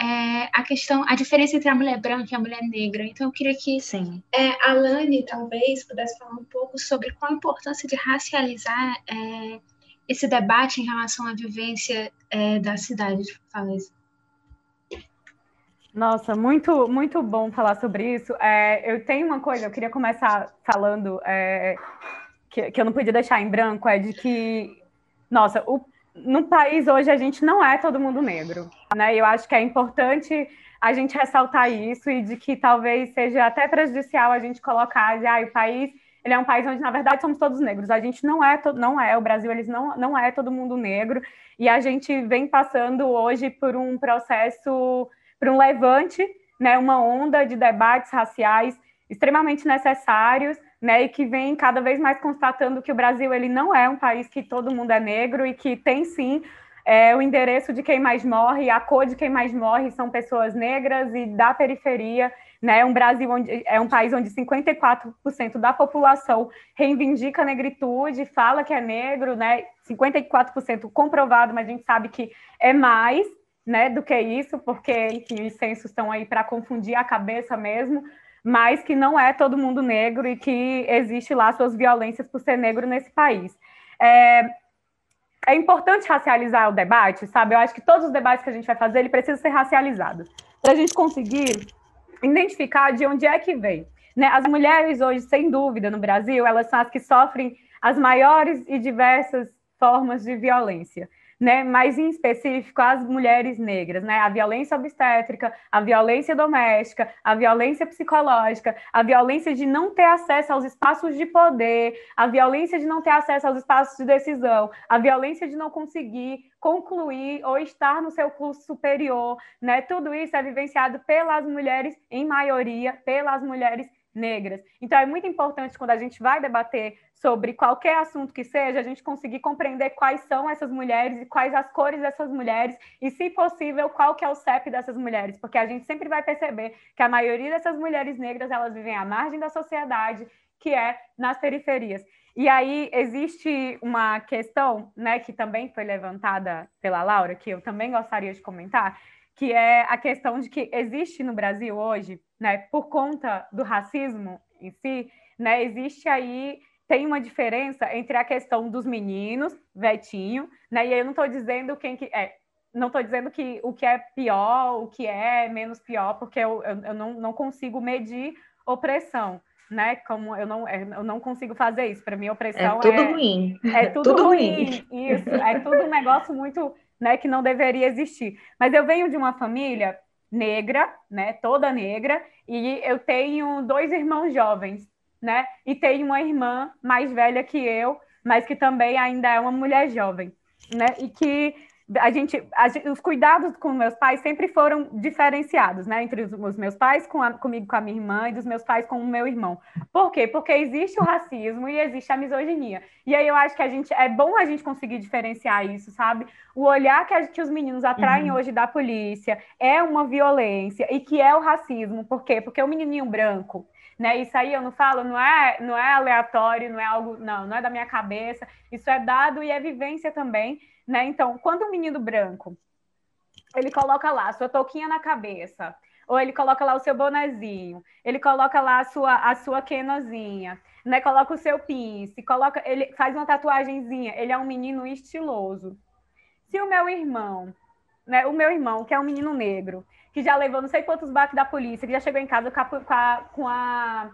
S6: é, a questão, a diferença entre a mulher branca e a mulher negra. Então, eu queria que
S5: Sim.
S6: É, a Lani talvez pudesse falar um pouco sobre qual a importância de racializar é, esse debate em relação à vivência é, da cidade de Fortaleza.
S4: Nossa, muito, muito bom falar sobre isso. É, eu tenho uma coisa, eu queria começar falando é, que, que eu não podia deixar em branco é de que, nossa, o, no país hoje a gente não é todo mundo negro, né? Eu acho que é importante a gente ressaltar isso e de que talvez seja até prejudicial a gente colocar de ah, o país ele é um país onde na verdade somos todos negros. A gente não é não é o Brasil, eles não não é todo mundo negro e a gente vem passando hoje por um processo, por um levante, né? Uma onda de debates raciais extremamente necessários né, e que vem cada vez mais constatando que o Brasil ele não é um país que todo mundo é negro e que tem sim é, o endereço de quem mais morre, a cor de quem mais morre são pessoas negras e da periferia, né, um Brasil onde é um país onde 54% da população reivindica a negritude, fala que é negro, né, 54% comprovado, mas a gente sabe que é mais, né, do que isso, porque enfim, os censos estão aí para confundir a cabeça mesmo, mas que não é todo mundo negro e que existe lá suas violências por ser negro nesse país. É, é importante racializar o debate, sabe? Eu acho que todos os debates que a gente vai fazer, ele precisa ser racializado, para a gente conseguir identificar de onde é que vem. Né? As mulheres hoje, sem dúvida, no Brasil, elas são as que sofrem as maiores e diversas formas de violência. Né, mas em específico as mulheres negras, né, a violência obstétrica, a violência doméstica, a violência psicológica, a violência de não ter acesso aos espaços de poder, a violência de não ter acesso aos espaços de decisão, a violência de não conseguir concluir ou estar no seu curso superior, né, tudo isso é vivenciado pelas mulheres, em maioria, pelas mulheres negras. Então, é muito importante quando a gente vai debater sobre qualquer assunto que seja, a gente conseguir compreender quais são essas mulheres e quais as cores dessas mulheres e, se possível, qual que é o CEP dessas mulheres, porque a gente sempre vai perceber que a maioria dessas mulheres negras, elas vivem à margem da sociedade, que é nas periferias. E aí existe uma questão, né, que também foi levantada pela Laura, que eu também gostaria de comentar, que é a questão de que existe no Brasil hoje, né, por conta do racismo em si, né, existe aí tem uma diferença entre a questão dos meninos, vetinho, né, e aí eu não estou dizendo quem que é, não estou dizendo que o que é pior, o que é menos pior, porque eu, eu, eu não, não consigo medir opressão, né? Como eu não, eu não consigo fazer isso. Para mim, opressão
S5: é tudo é, ruim.
S4: É tudo, tudo ruim. ruim. Isso, é tudo um negócio muito né, que não deveria existir. Mas eu venho de uma família negra, né, toda negra, e eu tenho dois irmãos jovens, né, e tenho uma irmã mais velha que eu, mas que também ainda é uma mulher jovem, né, e que a gente, a, os cuidados com meus pais sempre foram diferenciados, né? Entre os, os meus pais, com a, comigo, com a minha irmã, e dos meus pais com o meu irmão. Por quê? Porque existe o racismo e existe a misoginia. E aí eu acho que a gente é bom a gente conseguir diferenciar isso, sabe? O olhar que, os meninos atraem uhum. hoje da polícia é uma violência e que é o racismo. Por quê? Porque o menininho branco, né? Isso aí eu não falo, não é, não é aleatório, não é algo, não, não é da minha cabeça. Isso é dado e é vivência também. Né? Então, quando um menino branco ele coloca lá sua touquinha na cabeça, ou ele coloca lá o seu bonezinho, ele coloca lá a sua, a sua quenozinha, né? Coloca o seu pince, coloca, ele faz uma tatuagenzinha, ele é um menino estiloso. Se o meu irmão, né, o meu irmão, que é um menino negro, que já levou não sei quantos baques da polícia, que já chegou em casa com a, com a,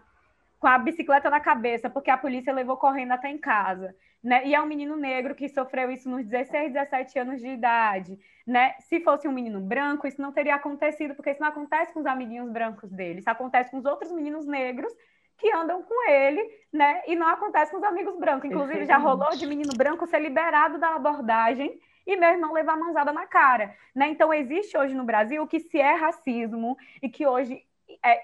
S4: com a, bicicleta na cabeça, porque a polícia levou correndo até em casa, né? E é um menino negro que sofreu isso nos 16, 17 anos de idade, né? Se fosse um menino branco, isso não teria acontecido, porque isso não acontece com os amiguinhos brancos dele, isso acontece com os outros meninos negros que andam com ele, né? E não acontece com os amigos brancos. Inclusive, já rolou de menino branco ser liberado da abordagem e meu irmão levar a mãozada na cara, né? Então, existe hoje no Brasil o que se é racismo e que hoje é,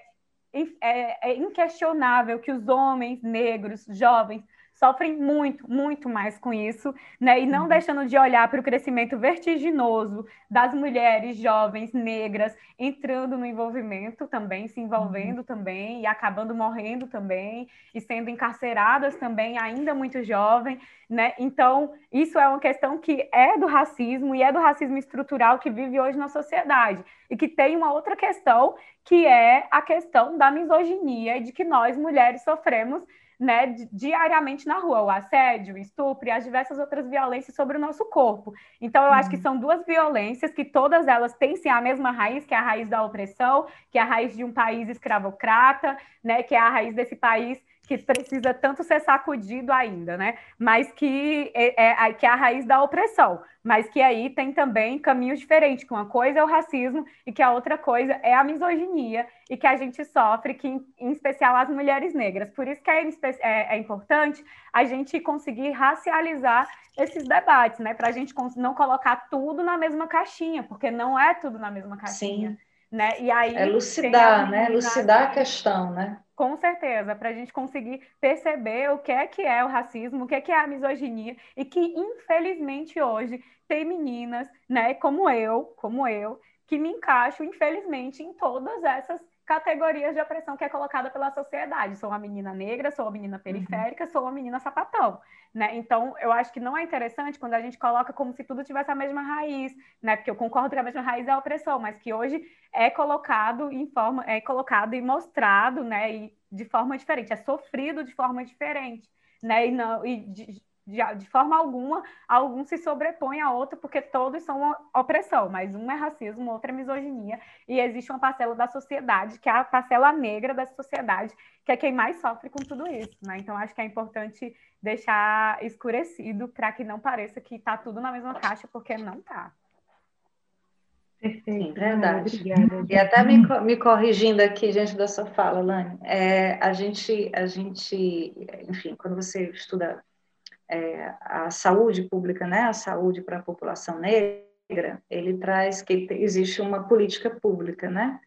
S4: é, é inquestionável que os homens negros, jovens, sofrem muito, muito mais com isso, né? E não uhum. deixando de olhar para o crescimento vertiginoso das mulheres jovens negras entrando no envolvimento também, se envolvendo uhum. também e acabando morrendo também e sendo encarceradas também ainda muito jovem, né? Então, isso é uma questão que é do racismo e é do racismo estrutural que vive hoje na sociedade e que tem uma outra questão que é a questão da misoginia e de que nós mulheres sofremos né, diariamente na rua, o assédio, o estupro e as diversas outras violências sobre o nosso corpo. Então, eu uhum. acho que uhum. são duas violências que todas elas têm sim a mesma raiz, que é a raiz da opressão, que é a raiz de um país escravocrata, né, que é a raiz desse país que precisa tanto ser sacudido ainda, né? Mas que é, é, que é a raiz da opressão, mas que aí tem também caminhos diferentes, que uma coisa é o racismo e que a outra coisa é a misoginia e que a gente sofre, que em, em especial as mulheres negras. Por isso que é, é, é importante a gente conseguir racializar esses debates, né? Para a gente não colocar tudo na mesma caixinha, porque não é tudo na mesma caixinha. Sim. Né? E aí,
S5: é lucidar, né? Lucidar a questão, né?
S4: Com certeza, para a gente conseguir perceber o que é que é o racismo, o que é que é a misoginia, e que, infelizmente, hoje tem meninas, né, como eu, como eu, que me encaixo, infelizmente, em todas essas categorias de opressão que é colocada pela sociedade. Sou uma menina negra, sou uma menina periférica, uhum. sou uma menina sapatão, né? Então, eu acho que não é interessante quando a gente coloca como se tudo tivesse a mesma raiz, né? Porque eu concordo que a mesma raiz é a opressão, mas que hoje é colocado em forma, é colocado e mostrado, né? E de forma diferente, é sofrido de forma diferente, né? E não, e de, de, de forma alguma, algum se sobrepõe a outro, porque todos são opressão, mas um é racismo, outro é misoginia, e existe uma parcela da sociedade, que é a parcela negra da sociedade, que é quem mais sofre com tudo isso, né? Então, acho que é importante deixar escurecido para que não pareça que está tudo na mesma caixa, porque não está.
S5: Perfeito. Sim, verdade. Obrigada. E até me, me corrigindo aqui diante da sua fala, Lani, é, a gente, a gente, enfim, quando você estuda é, a saúde pública, né, a saúde para a população negra, ele traz que existe uma política pública, né,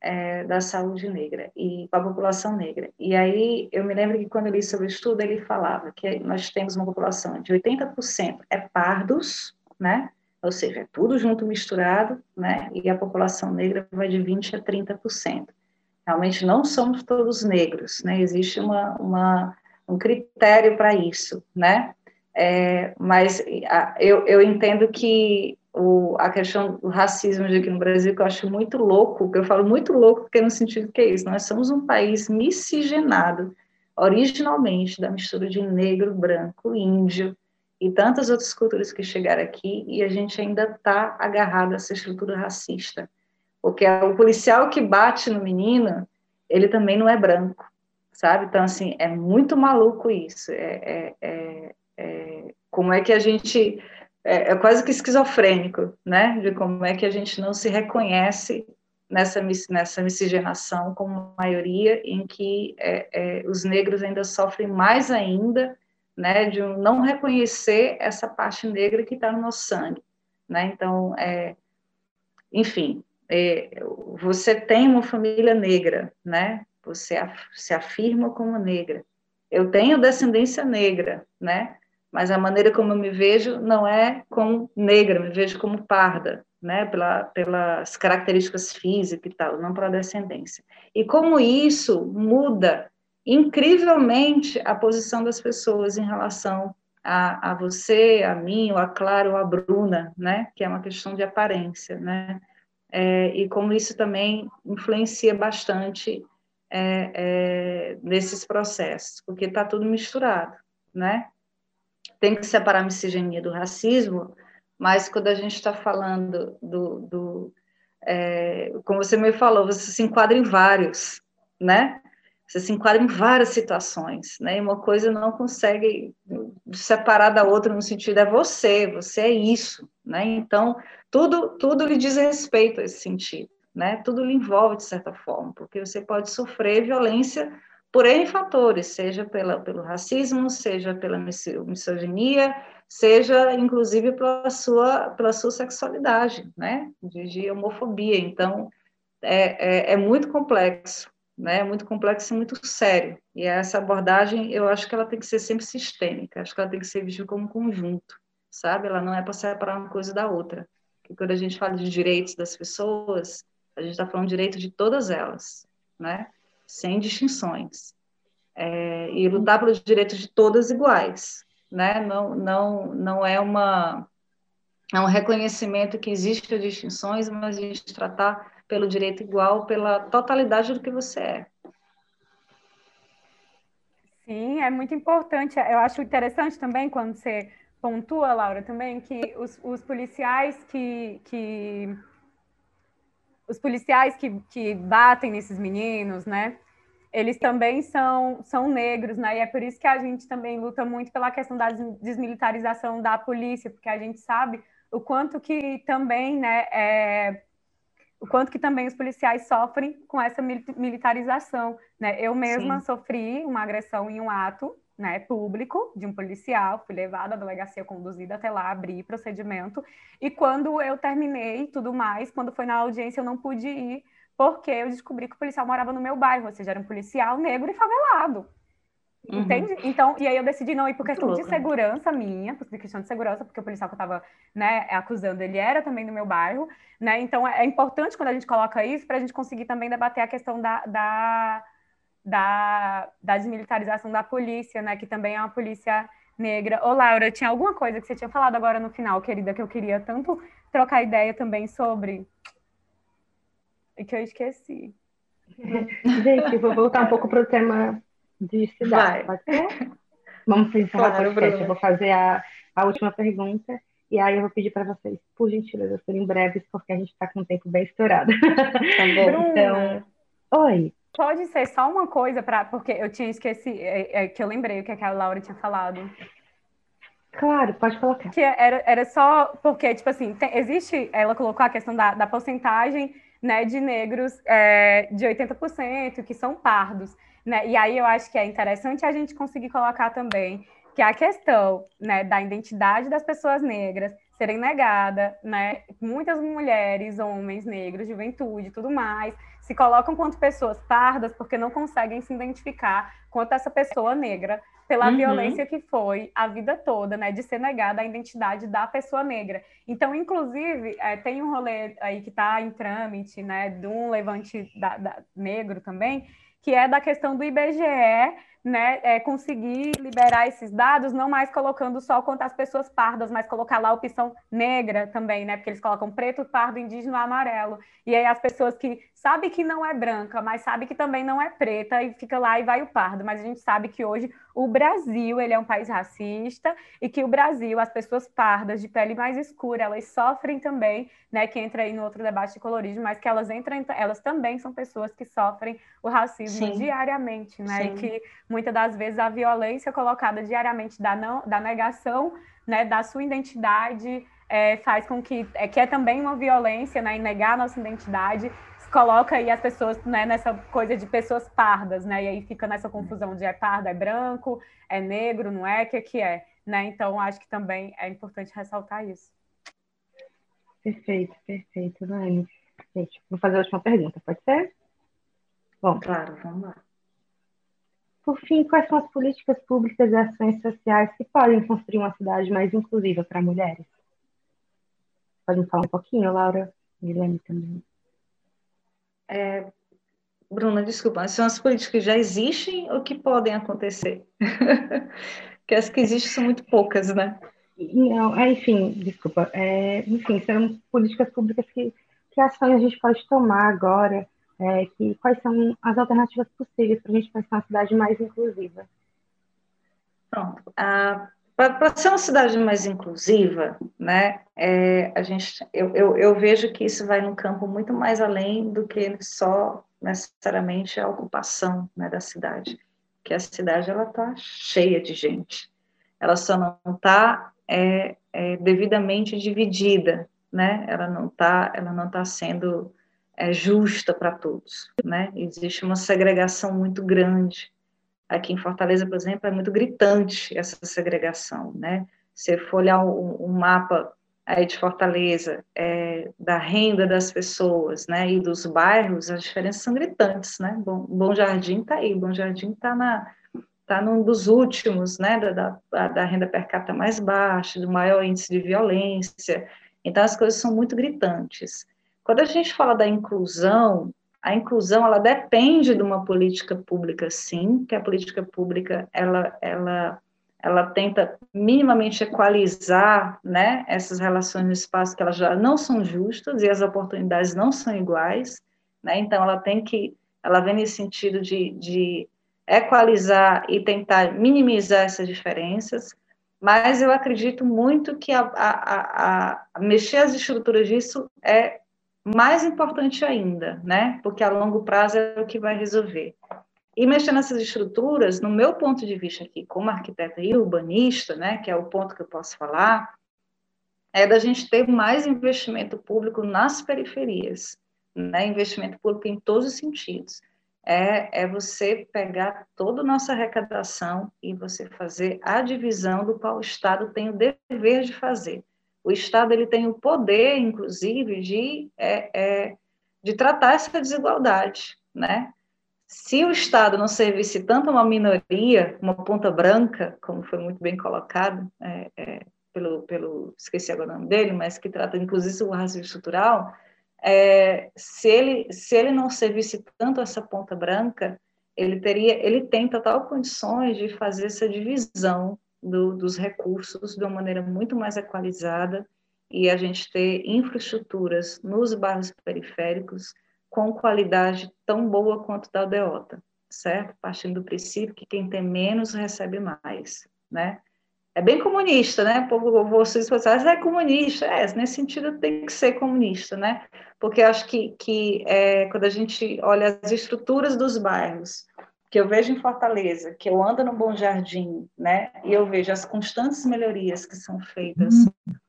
S5: é, da saúde negra e para a população negra. E aí eu me lembro que quando eu li sobre o estudo ele falava que nós temos uma população de 80% é pardos, né, ou seja, é tudo junto misturado, né, e a população negra vai de 20 a 30%. Realmente não somos todos negros, né, existe uma, uma um critério para isso, né? É, mas a, eu, eu entendo que o, a questão do racismo aqui no Brasil, que eu acho muito louco, que eu falo muito louco, porque no sentido que é isso, nós somos um país miscigenado, originalmente, da mistura de negro, branco, índio, e tantas outras culturas que chegaram aqui, e a gente ainda está agarrado a essa estrutura racista, porque o policial que bate no menino, ele também não é branco, sabe? Então, assim, é muito maluco isso. É, é, é, é como é que a gente. É, é, quase que esquizofrênico, né? De como é que a gente não se reconhece nessa, nessa miscigenação como maioria, em que é, os negros ainda sofrem mais ainda, né? De não reconhecer essa parte negra que está no nosso sangue, né? Então, é, enfim, você tem uma família negra, né? Você se afirma como negra. Eu tenho descendência negra, né? Mas a maneira como eu me vejo não é como negra, me vejo como parda, né? Pela, pelas características físicas e tal, não pela descendência. E como isso muda incrivelmente a posição das pessoas em relação a, a você, a mim, ou a Clara, ou a Bruna, né? Que é uma questão de aparência, né? É, e como isso também influencia bastante é, é, nesses processos, porque está tudo misturado, né? Tem que separar a miscigenia do racismo, mas quando a gente está falando do, do é, como você me falou, você se enquadra em vários, né? Você se enquadra em várias situações, né? E uma coisa não consegue separar da outra no sentido é você, você é isso, né? Então tudo tudo lhe diz respeito a esse sentido né? Tudo lhe envolve de certa forma, porque você pode sofrer violência por N fatores, seja pela, pelo racismo, seja pela misoginia, seja inclusive pela sua, pela sua sexualidade, né? De, de homofobia. Então, é, é, é, muito complexo, né? É muito complexo e muito sério. E essa abordagem, eu acho que ela tem que ser sempre sistêmica, acho que ela tem que ser vista como um conjunto, sabe? Ela não é para separar uma coisa da outra. Porque quando a gente fala de direitos das pessoas, a gente está falando direito de todas elas, né? Sem distinções. É, e lutar pelos direitos de todas iguais, né? Não, não, não é uma é um reconhecimento que existe distinções, mas a gente tratar pelo direito igual, pela totalidade do que você é.
S4: Sim, é muito importante. Eu acho interessante também quando você pontua, Laura, também que os, os policiais que, que os policiais que, que batem nesses meninos, né? Eles também são, são negros, né? E é por isso que a gente também luta muito pela questão da desmilitarização da polícia, porque a gente sabe o quanto que também, né, é, o quanto que também os policiais sofrem com essa militarização, né? Eu mesma Sim. sofri uma agressão em um ato né, público de um policial, fui levada à delegacia, conduzida até lá, abri procedimento, e quando eu terminei tudo mais, quando foi na audiência eu não pude ir, porque eu descobri que o policial morava no meu bairro, ou seja, era um policial negro e favelado. Uhum. Entende? Então, e aí eu decidi não ir por questão de segurança minha, por questão de segurança, porque o policial que eu estava né, acusando, ele era também do meu bairro, né? Então, é importante quando a gente coloca isso, para a gente conseguir também debater a questão da, da da, da desmilitarização da polícia, né? Que também é uma polícia negra. Ô, Laura, tinha alguma coisa que você tinha falado agora no final, querida, que eu queria tanto trocar ideia também sobre. E que eu esqueci.
S2: Gente, vou voltar um pouco para o tema de cidade, Vai. pode ser? Vamos encerrar claro, o podcast. Eu vou fazer a, a última pergunta e aí eu vou pedir para vocês, por gentileza, serem breves, porque a gente está com o tempo bem estourado. Tá
S4: bom. então, oi. Pode ser só uma coisa, para porque eu tinha esquecido, é, é, que eu lembrei o que, é que a Laura tinha falado.
S2: Claro, pode colocar.
S4: Que era, era só porque, tipo assim, tem, existe, ela colocou a questão da, da porcentagem né, de negros é, de 80% que são pardos. Né? E aí eu acho que é interessante a gente conseguir colocar também que a questão né, da identidade das pessoas negras serem negada, né? Muitas mulheres, homens negros, juventude, tudo mais, se colocam quanto pessoas pardas porque não conseguem se identificar quanto essa pessoa negra pela uhum. violência que foi a vida toda, né, de ser negada a identidade da pessoa negra. Então, inclusive, é, tem um rolê aí que está em trâmite, né, de um levante da, da, negro também, que é da questão do IBGE né, é, conseguir liberar esses dados, não mais colocando só quanto as pessoas pardas, mas colocar lá a opção negra também, né? Porque eles colocam preto, pardo, indígena, amarelo. E aí as pessoas que sabem que não é branca, mas sabe que também não é preta, e fica lá e vai o pardo. Mas a gente sabe que hoje o Brasil ele é um país racista e que o Brasil, as pessoas pardas de pele mais escura, elas sofrem também, né? Que entra aí no outro debate de colorismo, mas que elas entram, elas também são pessoas que sofrem o racismo Sim. diariamente, né? Sim. E que muitas das vezes a violência colocada diariamente da, não, da negação né, da sua identidade é, faz com que, é, que é também uma violência, né, negar a nossa identidade, coloca aí as pessoas né, nessa coisa de pessoas pardas, né, e aí fica nessa confusão de é pardo, é branco, é negro, não é, o que, que é, né, então acho que também é importante ressaltar isso.
S2: Perfeito, perfeito, Nani. Gente, vou fazer a última pergunta, pode ser?
S5: Bom, claro, vamos lá.
S2: Por fim, quais são as políticas públicas e ações sociais que podem construir uma cidade mais inclusiva para mulheres? Pode falar um pouquinho, Laura? Guilherme também.
S5: É, Bruna, desculpa, são as políticas que já existem ou que podem acontecer? Porque as que existem são muito poucas, né?
S2: Não, é, enfim, desculpa. É, enfim, são políticas públicas que, que ações a gente pode tomar agora é, que, quais são as alternativas possíveis para a gente pensar uma cidade mais inclusiva?
S5: Pronto. Ah, para ser uma cidade mais inclusiva, né, é, a gente, eu, eu, eu, vejo que isso vai num campo muito mais além do que só necessariamente a ocupação né, da cidade, que a cidade ela está cheia de gente, ela só não está é, é, devidamente dividida, né, ela não está ela não tá sendo é, justa para todos, né? Existe uma segregação muito grande. Aqui em Fortaleza, por exemplo, é muito gritante essa segregação, né? Se for olhar um, um mapa aí de Fortaleza, é, da renda das pessoas, né, e dos bairros, as diferenças são gritantes, né? Bom, Bom Jardim está aí, Bom Jardim está na está num dos últimos, né, da, da, da renda per capita mais baixa, do maior índice de violência. Então as coisas são muito gritantes. Quando a gente fala da inclusão, a inclusão ela depende de uma política pública, sim, que a política pública ela, ela, ela tenta minimamente equalizar né, essas relações no espaço que elas já não são justas e as oportunidades não são iguais, né, então ela tem que, ela vem nesse sentido de, de equalizar e tentar minimizar essas diferenças, mas eu acredito muito que a, a, a, mexer as estruturas disso é mais importante ainda, né? Porque a longo prazo é o que vai resolver. E mexer nessas estruturas, no meu ponto de vista aqui, como arquiteta e urbanista, né, que é o ponto que eu posso falar, é da gente ter mais investimento público nas periferias, né, investimento público em todos os sentidos. É, é você pegar toda a nossa arrecadação e você fazer a divisão do qual o Estado tem o dever de fazer o Estado ele tem o poder, inclusive, de, é, é, de tratar essa desigualdade, né? Se o Estado não servisse tanto uma minoria, uma ponta branca, como foi muito bem colocado é, é pelo, pelo, esqueci agora o nome dele, mas que trata inclusive o racismo estrutural, é, se, ele, se ele não servisse tanto essa ponta branca, ele teria, ele tem total condições de fazer essa divisão do, dos recursos de uma maneira muito mais equalizada e a gente ter infraestruturas nos bairros periféricos com qualidade tão boa quanto da aldeota, certo? Partindo do princípio que quem tem menos recebe mais, né? É bem comunista, né? Vocês vocês é comunista, é, nesse sentido tem que ser comunista, né? Porque acho que, que é, quando a gente olha as estruturas dos bairros, que eu vejo em Fortaleza, que eu ando no Bom Jardim, né? E eu vejo as constantes melhorias que são feitas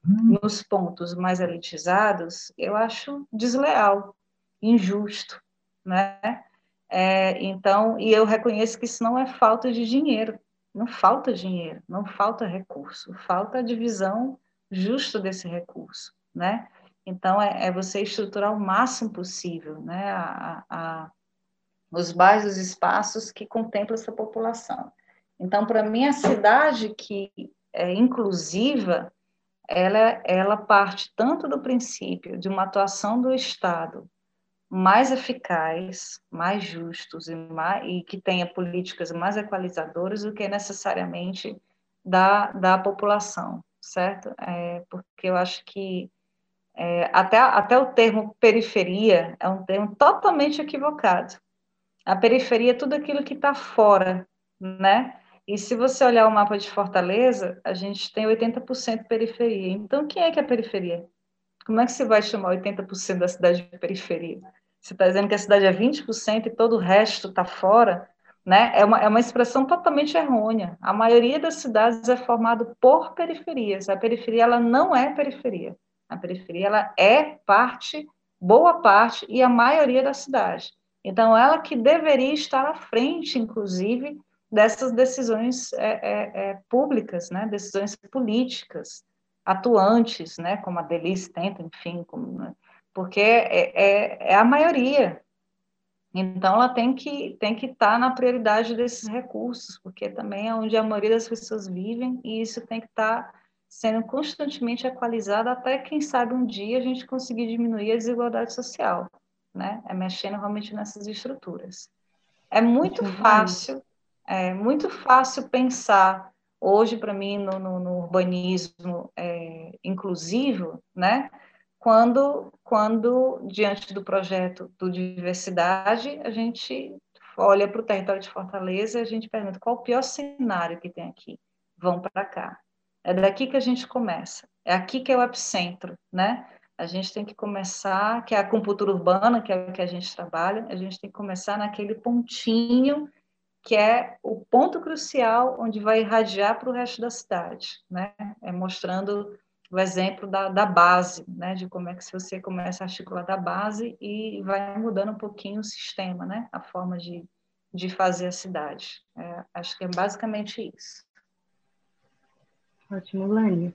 S5: nos pontos mais elitizados, eu acho desleal, injusto, né? É, então, e eu reconheço que isso não é falta de dinheiro, não falta dinheiro, não falta recurso, falta a divisão justa desse recurso, né? Então, é, é você estruturar o máximo possível, né? A, a, os bairros, os espaços que contemplam essa população. Então, para mim, a cidade que é inclusiva, ela, ela parte tanto do princípio de uma atuação do Estado mais eficaz, mais justos e, mais, e que tenha políticas mais equalizadoras do que necessariamente da, da população, certo? É, porque eu acho que é, até, até o termo periferia é um termo totalmente equivocado. A periferia é tudo aquilo que está fora, né? E se você olhar o mapa de Fortaleza, a gente tem 80% periferia. Então, quem é que é periferia? Como é que você vai chamar 80% da cidade de periferia? Você está dizendo que a cidade é 20% e todo o resto está fora, né? É uma, é uma expressão totalmente errônea. A maioria das cidades é formada por periferias. A periferia ela não é periferia. A periferia ela é parte, boa parte e a maioria da cidade. Então, ela que deveria estar à frente, inclusive, dessas decisões é, é, é, públicas, né? decisões políticas, atuantes, né? como a Delice tenta, enfim, como, né? porque é, é, é, a maioria. Então, ela tem que tem que estar tá na prioridade desses recursos, porque também é onde a maioria das pessoas vivem, e isso tem que estar tá sendo constantemente equalizado até, quem sabe, um dia a gente conseguir diminuir a desigualdade social, né? É mexendo realmente nessas estruturas. É muito fácil, é muito fácil pensar hoje, para mim, no, no, no urbanismo é, inclusivo, né? quando, quando, diante do projeto do diversidade, a gente olha para o território de Fortaleza e a gente pergunta qual o pior cenário que tem aqui. Vão para cá. É daqui que a gente começa. É aqui que é o epicentro, né? A gente tem que começar, que é a acupuntura urbana, que é o que a gente trabalha, a gente tem que começar naquele pontinho que é o ponto crucial onde vai irradiar para o resto da cidade, né? É mostrando o exemplo da, da base, né, de como é que você começa a articular da base e vai mudando um pouquinho o sistema, né, a forma de, de fazer a cidade. É, acho que é basicamente isso.
S2: Ótimo, Lani.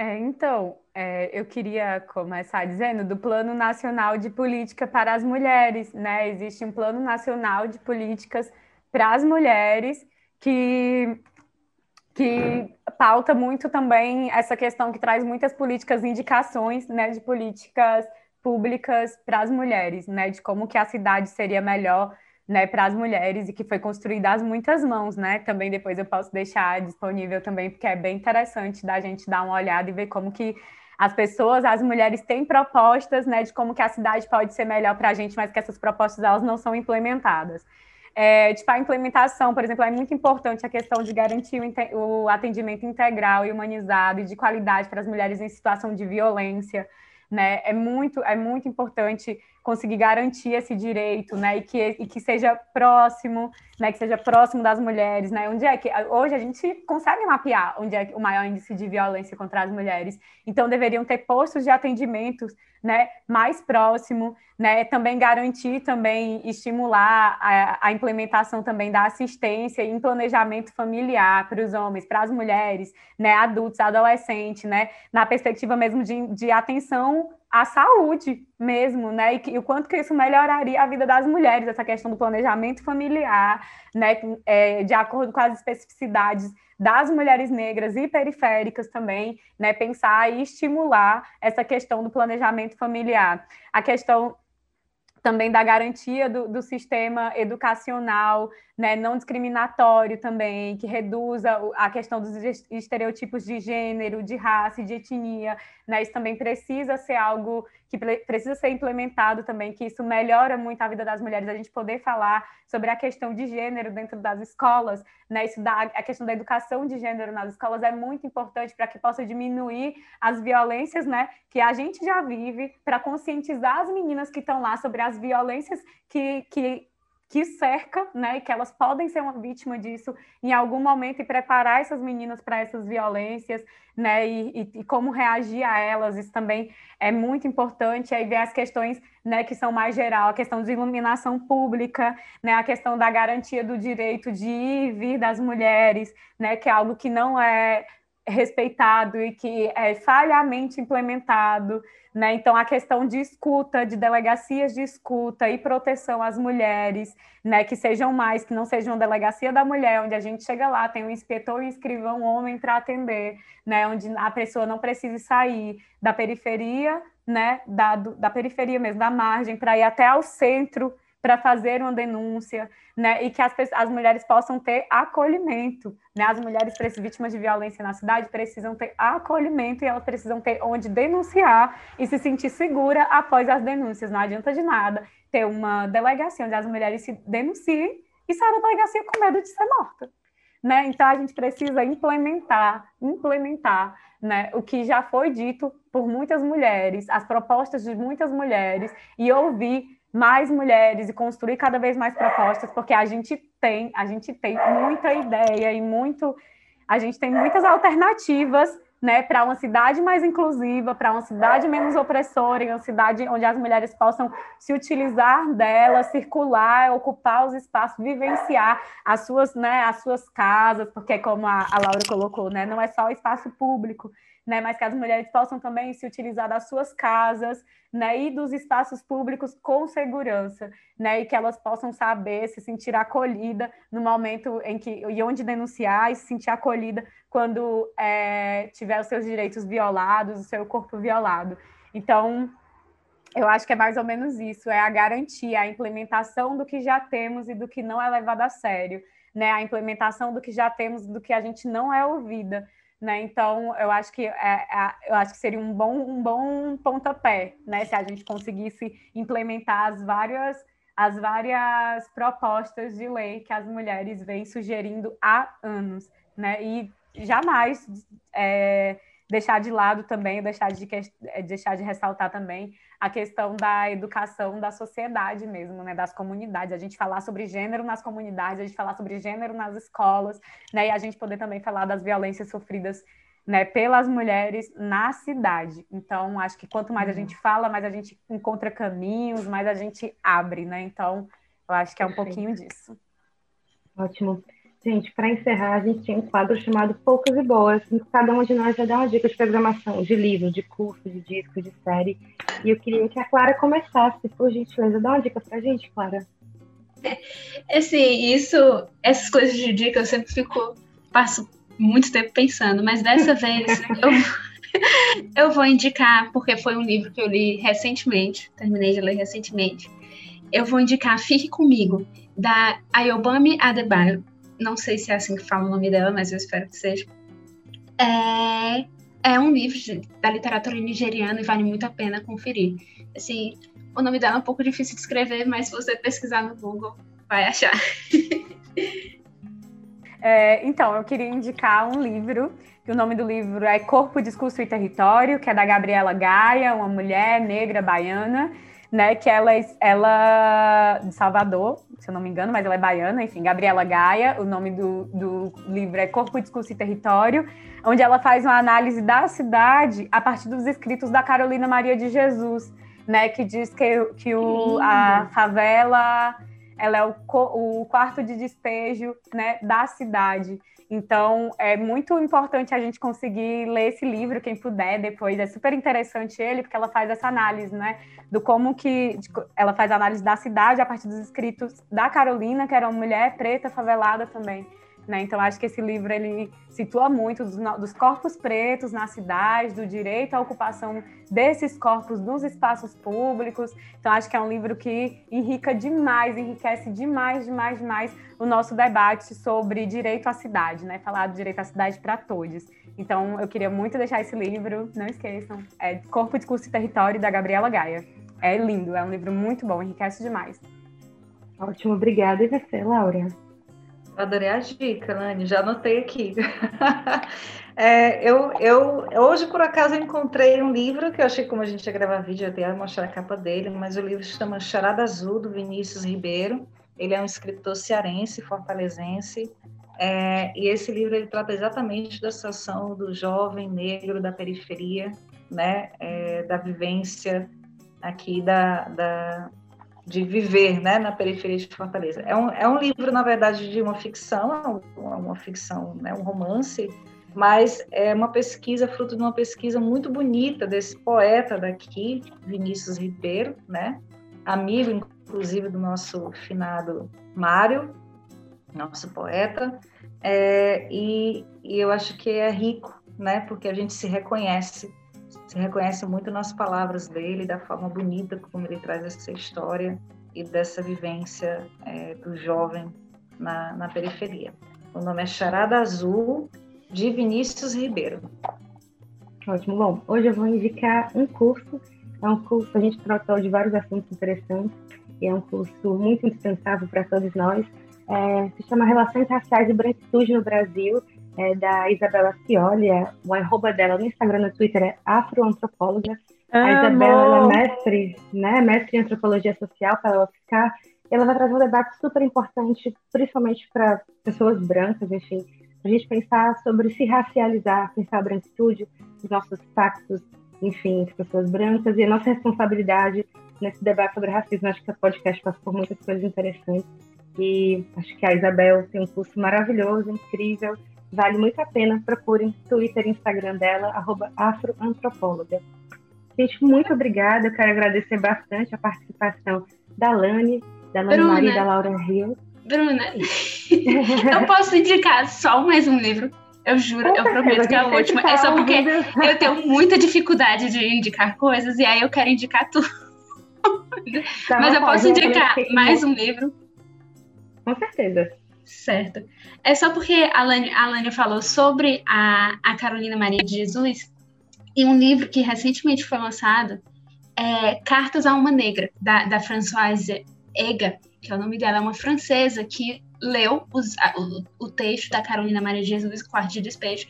S4: É, então, é, eu queria começar dizendo do Plano Nacional de Política para as Mulheres, né? Existe um Plano Nacional de Políticas para as Mulheres que que pauta muito também essa questão que traz muitas políticas, indicações né, de políticas públicas para as mulheres, né, de como que a cidade seria melhor né, para as mulheres e que foi construída às muitas mãos, né? Também depois eu posso deixar disponível também, porque é bem interessante da gente dar uma olhada e ver como que as pessoas, as mulheres têm propostas, né, de como que a cidade pode ser melhor para a gente, mas que essas propostas elas não são implementadas. É, tipo, a implementação, por exemplo, é muito importante a questão de garantir o, atendimento integral e humanizado e de qualidade para as mulheres em situação de violência, né? É muito, é muito importante conseguir garantir esse direito, né? E que, e que seja próximo, né? Que seja próximo das mulheres, né? Onde é que hoje a gente consegue mapear onde é o maior índice de violência contra as mulheres. Então deveriam ter postos de atendimentos, né? Mais próximo, né? Também garantir, também estimular a, a implementação também da assistência e planejamento familiar para os homens, para as mulheres, né? Adultos, adolescentes, né? Na perspectiva mesmo de, de atenção a saúde mesmo, né? E, e, o quanto que isso melhoraria a vida das mulheres, essa questão do planejamento familiar, né? É, de acordo com as especificidades das mulheres negras e periféricas também, né? Pensar e estimular essa questão do planejamento familiar. A questão também da garantia do, do sistema educacional, né, não discriminatório também, que reduza a questão dos estereotipos de gênero, de raça e de etnia, né, isso também precisa ser algo que precisa ser implementado também, que isso melhora muito a vida das mulheres, a gente poder falar sobre a questão de gênero dentro das escolas, né, isso dá, a questão da educação de gênero nas escolas é muito importante para que possa diminuir as violências, né, que a gente já vive, para conscientizar as meninas que estão lá sobre as violências que, que que cerca, né, que elas podem ser uma vítima disso em algum momento e preparar essas meninas para essas violências, né, e, e, e, como reagir a elas, isso também é muito importante. Aí vem as questões, né, que são mais geral, a questão de iluminação pública, né, a questão da garantia do direito de ir e vir das mulheres, né, que é algo que não é respeitado e que é falhamente implementado, né? Então, a questão de escuta, de delegacias de escuta e proteção às mulheres, né? que sejam mais, que não sejam delegacia da mulher, onde a gente chega lá, tem um inspetor e um escrivão homem para atender, né? onde a pessoa não precise sair da periferia, né? da, da periferia mesmo, da margem, para ir até ao centro para fazer uma denúncia, né, e que as, as mulheres possam ter acolhimento, né, as mulheres vítimas de violência na cidade precisam ter acolhimento e elas precisam ter onde denunciar e se sentir segura após as denúncias, não adianta de nada ter uma delegacia onde as mulheres se denunciem e sair da delegacia com medo de ser morta, né, então a gente precisa implementar, implementar, né, o que já foi dito por muitas mulheres, as propostas de muitas mulheres e ouvir mais mulheres e construir cada vez mais propostas, porque a gente tem, a gente tem muita ideia e muito, a gente tem muitas alternativas, né, para uma cidade mais inclusiva, para uma cidade menos opressora, uma cidade onde as mulheres possam se utilizar dela, circular, ocupar os espaços, vivenciar as suas, né, as suas casas, porque como a, a Laura colocou, né, não é só o espaço público, né, mas que as mulheres possam também se utilizar das suas casas, né, e dos espaços públicos com segurança, né, e que elas possam saber se sentir acolhida no momento em que e onde denunciar e se sentir acolhida quando é, tiver os seus direitos violados, o seu corpo violado. Então, eu acho que é mais ou menos isso, é a garantia, a implementação do que já temos e do que não é levado a sério, né, a implementação do que já temos, do que a gente não é ouvida, né? Então, eu acho que é, é, eu acho que seria um bom, um bom pontapé, né? Se a gente conseguisse implementar as várias, as várias propostas de lei que as mulheres vêm sugerindo há anos, né? E jamais é, deixar de lado também, deixar de, deixar de ressaltar também a questão da educação da sociedade mesmo, né, das comunidades, a gente falar sobre gênero nas comunidades, a gente falar sobre gênero nas escolas, né, e a gente poder também falar das violências sofridas né, pelas mulheres na cidade. Então, acho que quanto mais a gente uhum. fala, mais a gente encontra caminhos, mais a gente abre, né? Então, eu acho que é um Perfeito. pouquinho disso.
S2: Ótimo. Gente, para encerrar, a gente tem um quadro chamado Poucas e Boas. Cada um de nós vai dar uma dica de programação, de livro, de curso, de disco, de série. E eu queria que a Clara começasse, por gentileza. Dá uma dica para a gente, Clara.
S6: É, assim, isso, essas coisas de dica eu sempre fico, passo muito tempo pensando, mas dessa vez eu, eu vou indicar, porque foi um livro que eu li recentemente, terminei de ler recentemente. Eu vou indicar Fique Comigo, da Ayobami Adebayo não sei se é assim que fala o nome dela, mas eu espero que seja. É, é um livro de, da literatura nigeriana e vale muito a pena conferir. Assim, o nome dela é um pouco difícil de escrever, mas se você pesquisar no Google, vai achar.
S4: É, então, eu queria indicar um livro, que o nome do livro é Corpo, Discurso e Território, que é da Gabriela Gaia, uma mulher negra baiana, né, que ela, ela de Salvador, se eu não me engano, mas ela é baiana, enfim, Gabriela Gaia, o nome do, do livro é Corpo, Discurso e Território, onde ela faz uma análise da cidade a partir dos escritos da Carolina Maria de Jesus, né, que diz que, que o, a favela ela é o, o quarto de despejo né, da cidade. Então, é muito importante a gente conseguir ler esse livro, quem puder, depois. É super interessante ele, porque ela faz essa análise, né? Do como que... De, ela faz a análise da cidade a partir dos escritos da Carolina, que era uma mulher preta, favelada também. Né? Então, acho que esse livro ele situa muito dos, dos, corpos pretos na cidade, do direito à ocupação desses corpos nos espaços públicos. Então, acho que é um livro que enrica demais, enriquece demais, demais, demais o nosso debate sobre direito à cidade, né? Falar do direito à cidade para todos. Então, eu queria muito deixar esse livro, não esqueçam, é Corpo, Discurso e Território, da Gabriela Gaia. É lindo, é um livro muito bom, enriquece demais.
S2: Ótimo, obrigada. E você, Laura?
S5: Adorei a dica, Nani, já anotei aqui. é, eu, eu, hoje, por acaso, encontrei um livro que eu achei, como a gente ia gravar vídeo, eu ia mostrar a capa dele, mas o livro se chama Charada Azul, do Vinícius Ribeiro. Ele é um escritor cearense, fortalezense, é, e esse livro ele trata exatamente da situação do jovem negro da periferia, né, é, da vivência aqui da, da, de viver né, na periferia de Fortaleza. É um, é um livro, na verdade, de uma ficção, uma, ficção, né, um romance, mas é uma pesquisa, fruto de uma pesquisa muito bonita desse poeta daqui, Vinícius Ribeiro, né, amigo, inclusive, do nosso finado Mário, nosso poeta, é, e, e eu acho que é rico, né, porque a gente se reconhece se reconhece muito nas palavras dele, da forma bonita como ele traz essa história e dessa vivência é, do jovem na, na periferia. O nome é Charada Azul, de Vinícius Ribeiro.
S2: Ótimo. Bom, hoje eu vou indicar um curso. É um curso, a gente tratou de vários assuntos interessantes e é um curso muito indispensável para todos nós. É, se chama Relações Raciais e Branquitude no Brasil é da Isabela Cioli, é, o arroba dela no Instagram, no Twitter é afroantropóloga. A Isabela é mestre, né, mestre em antropologia social pela UFSCar. Ela vai trazer um debate super importante, principalmente para pessoas brancas, enfim, a gente pensar sobre se racializar, pensar a branquitude, os nossos pactos, enfim, de pessoas brancas e a nossa responsabilidade nesse debate sobre racismo. Acho que o podcast passa por muitas coisas interessantes e acho que a Isabel tem um curso maravilhoso, incrível, Vale muito a pena. Procurem Twitter e Instagram dela, afroantropóloga. Gente, muito obrigada. Eu quero agradecer bastante a participação da Lani, da Lani Bruna, Maria e da Laura Rio.
S6: Bruna, eu posso indicar só mais um livro. Eu juro, eu prometo que é o último. É só porque eu tenho muita dificuldade de indicar coisas e aí eu quero indicar tudo. Tá Mas eu posso indicar mais um livro.
S2: Com certeza.
S6: Certo. É só porque a Lani, a Lani falou sobre a, a Carolina Maria de Jesus e um livro que recentemente foi lançado é Cartas a uma Negra, da, da Françoise Ega, que é o nome dela, é uma francesa que leu os, o, o, texto da Carolina Maria de Jesus, Quarto de Despejo,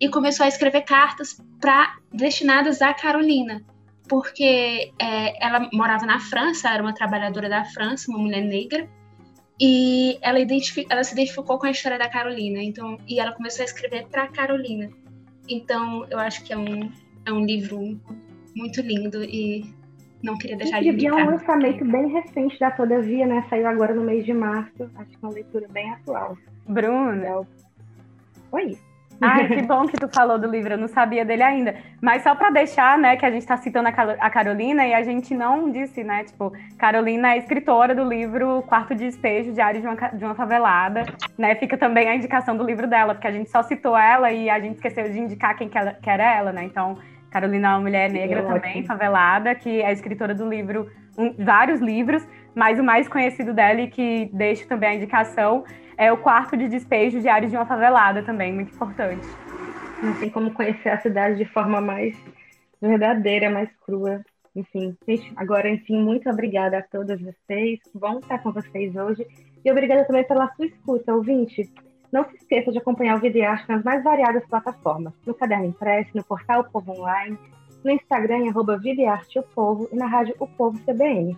S6: e começou a escrever cartas para destinadas a Carolina, porque é, ela morava na França, era uma trabalhadora da França, uma mulher negra, e ela, ela se identificou com a história da Carolina, então e ela começou a escrever para Carolina. Então, eu acho que é um, é um livro muito lindo e não queria deixar de indicar.
S2: E é um lançamento bem recente da Todavia, né? Saiu agora no mês de março. Acho que é uma leitura bem atual.
S4: Bruna.
S2: Oi.
S4: Ai, que bom que tu falou do livro, eu não sabia dele ainda. Mas só para deixar, né, que a gente está citando a Carolina e a gente não disse, né, tipo, Carolina é escritora do livro Quarto de Despejo, Diário de uma, de uma Favelada, né, fica também a indicação do livro dela, porque a gente só citou ela e a gente esqueceu de indicar quem que, ela, que era ela, né, então Carolina é uma mulher negra é também, favelada, que é escritora do livro, um, vários livros, mas o mais conhecido dela e que deixo também a indicação é o quarto de despejo diário de uma favelada também, muito importante.
S2: Não tem como conhecer a cidade de forma mais verdadeira, mais crua. Enfim, gente, agora, enfim, muito obrigada a todas vocês. Bom estar com vocês hoje. E obrigada também pela sua escuta, ouvinte. Não se esqueça de acompanhar o Videarte nas mais variadas plataformas. No Caderno Impresso, no portal O Povo Online, no Instagram, em arroba Videarte O Povo e na rádio O Povo CBN.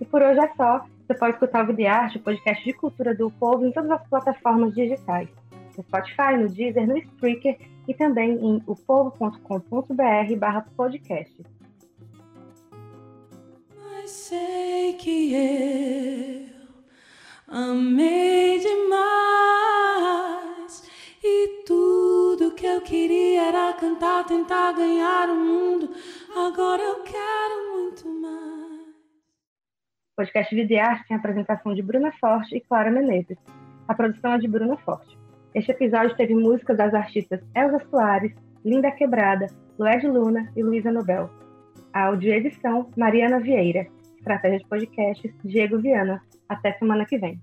S2: E por hoje é só. Você pode escutar o Videarte, o podcast de cultura do povo, em todas as plataformas digitais. No Spotify, no Deezer, no Spreaker e também em opovo.com.br barra podcast.
S7: Mas sei que eu amei demais e tudo que eu queria era cantar, tentar ganhar o mundo. Agora eu quero muito mais
S2: podcast Videarte tem a apresentação de Bruna Forte e Clara Menezes. A produção é de Bruna Forte. Este episódio teve músicas das artistas Elza Soares, Linda Quebrada, Lued Luna e Luísa Nobel. Áudio e edição, Mariana Vieira. Estratégia de podcasts, Diego Viana. Até semana que vem.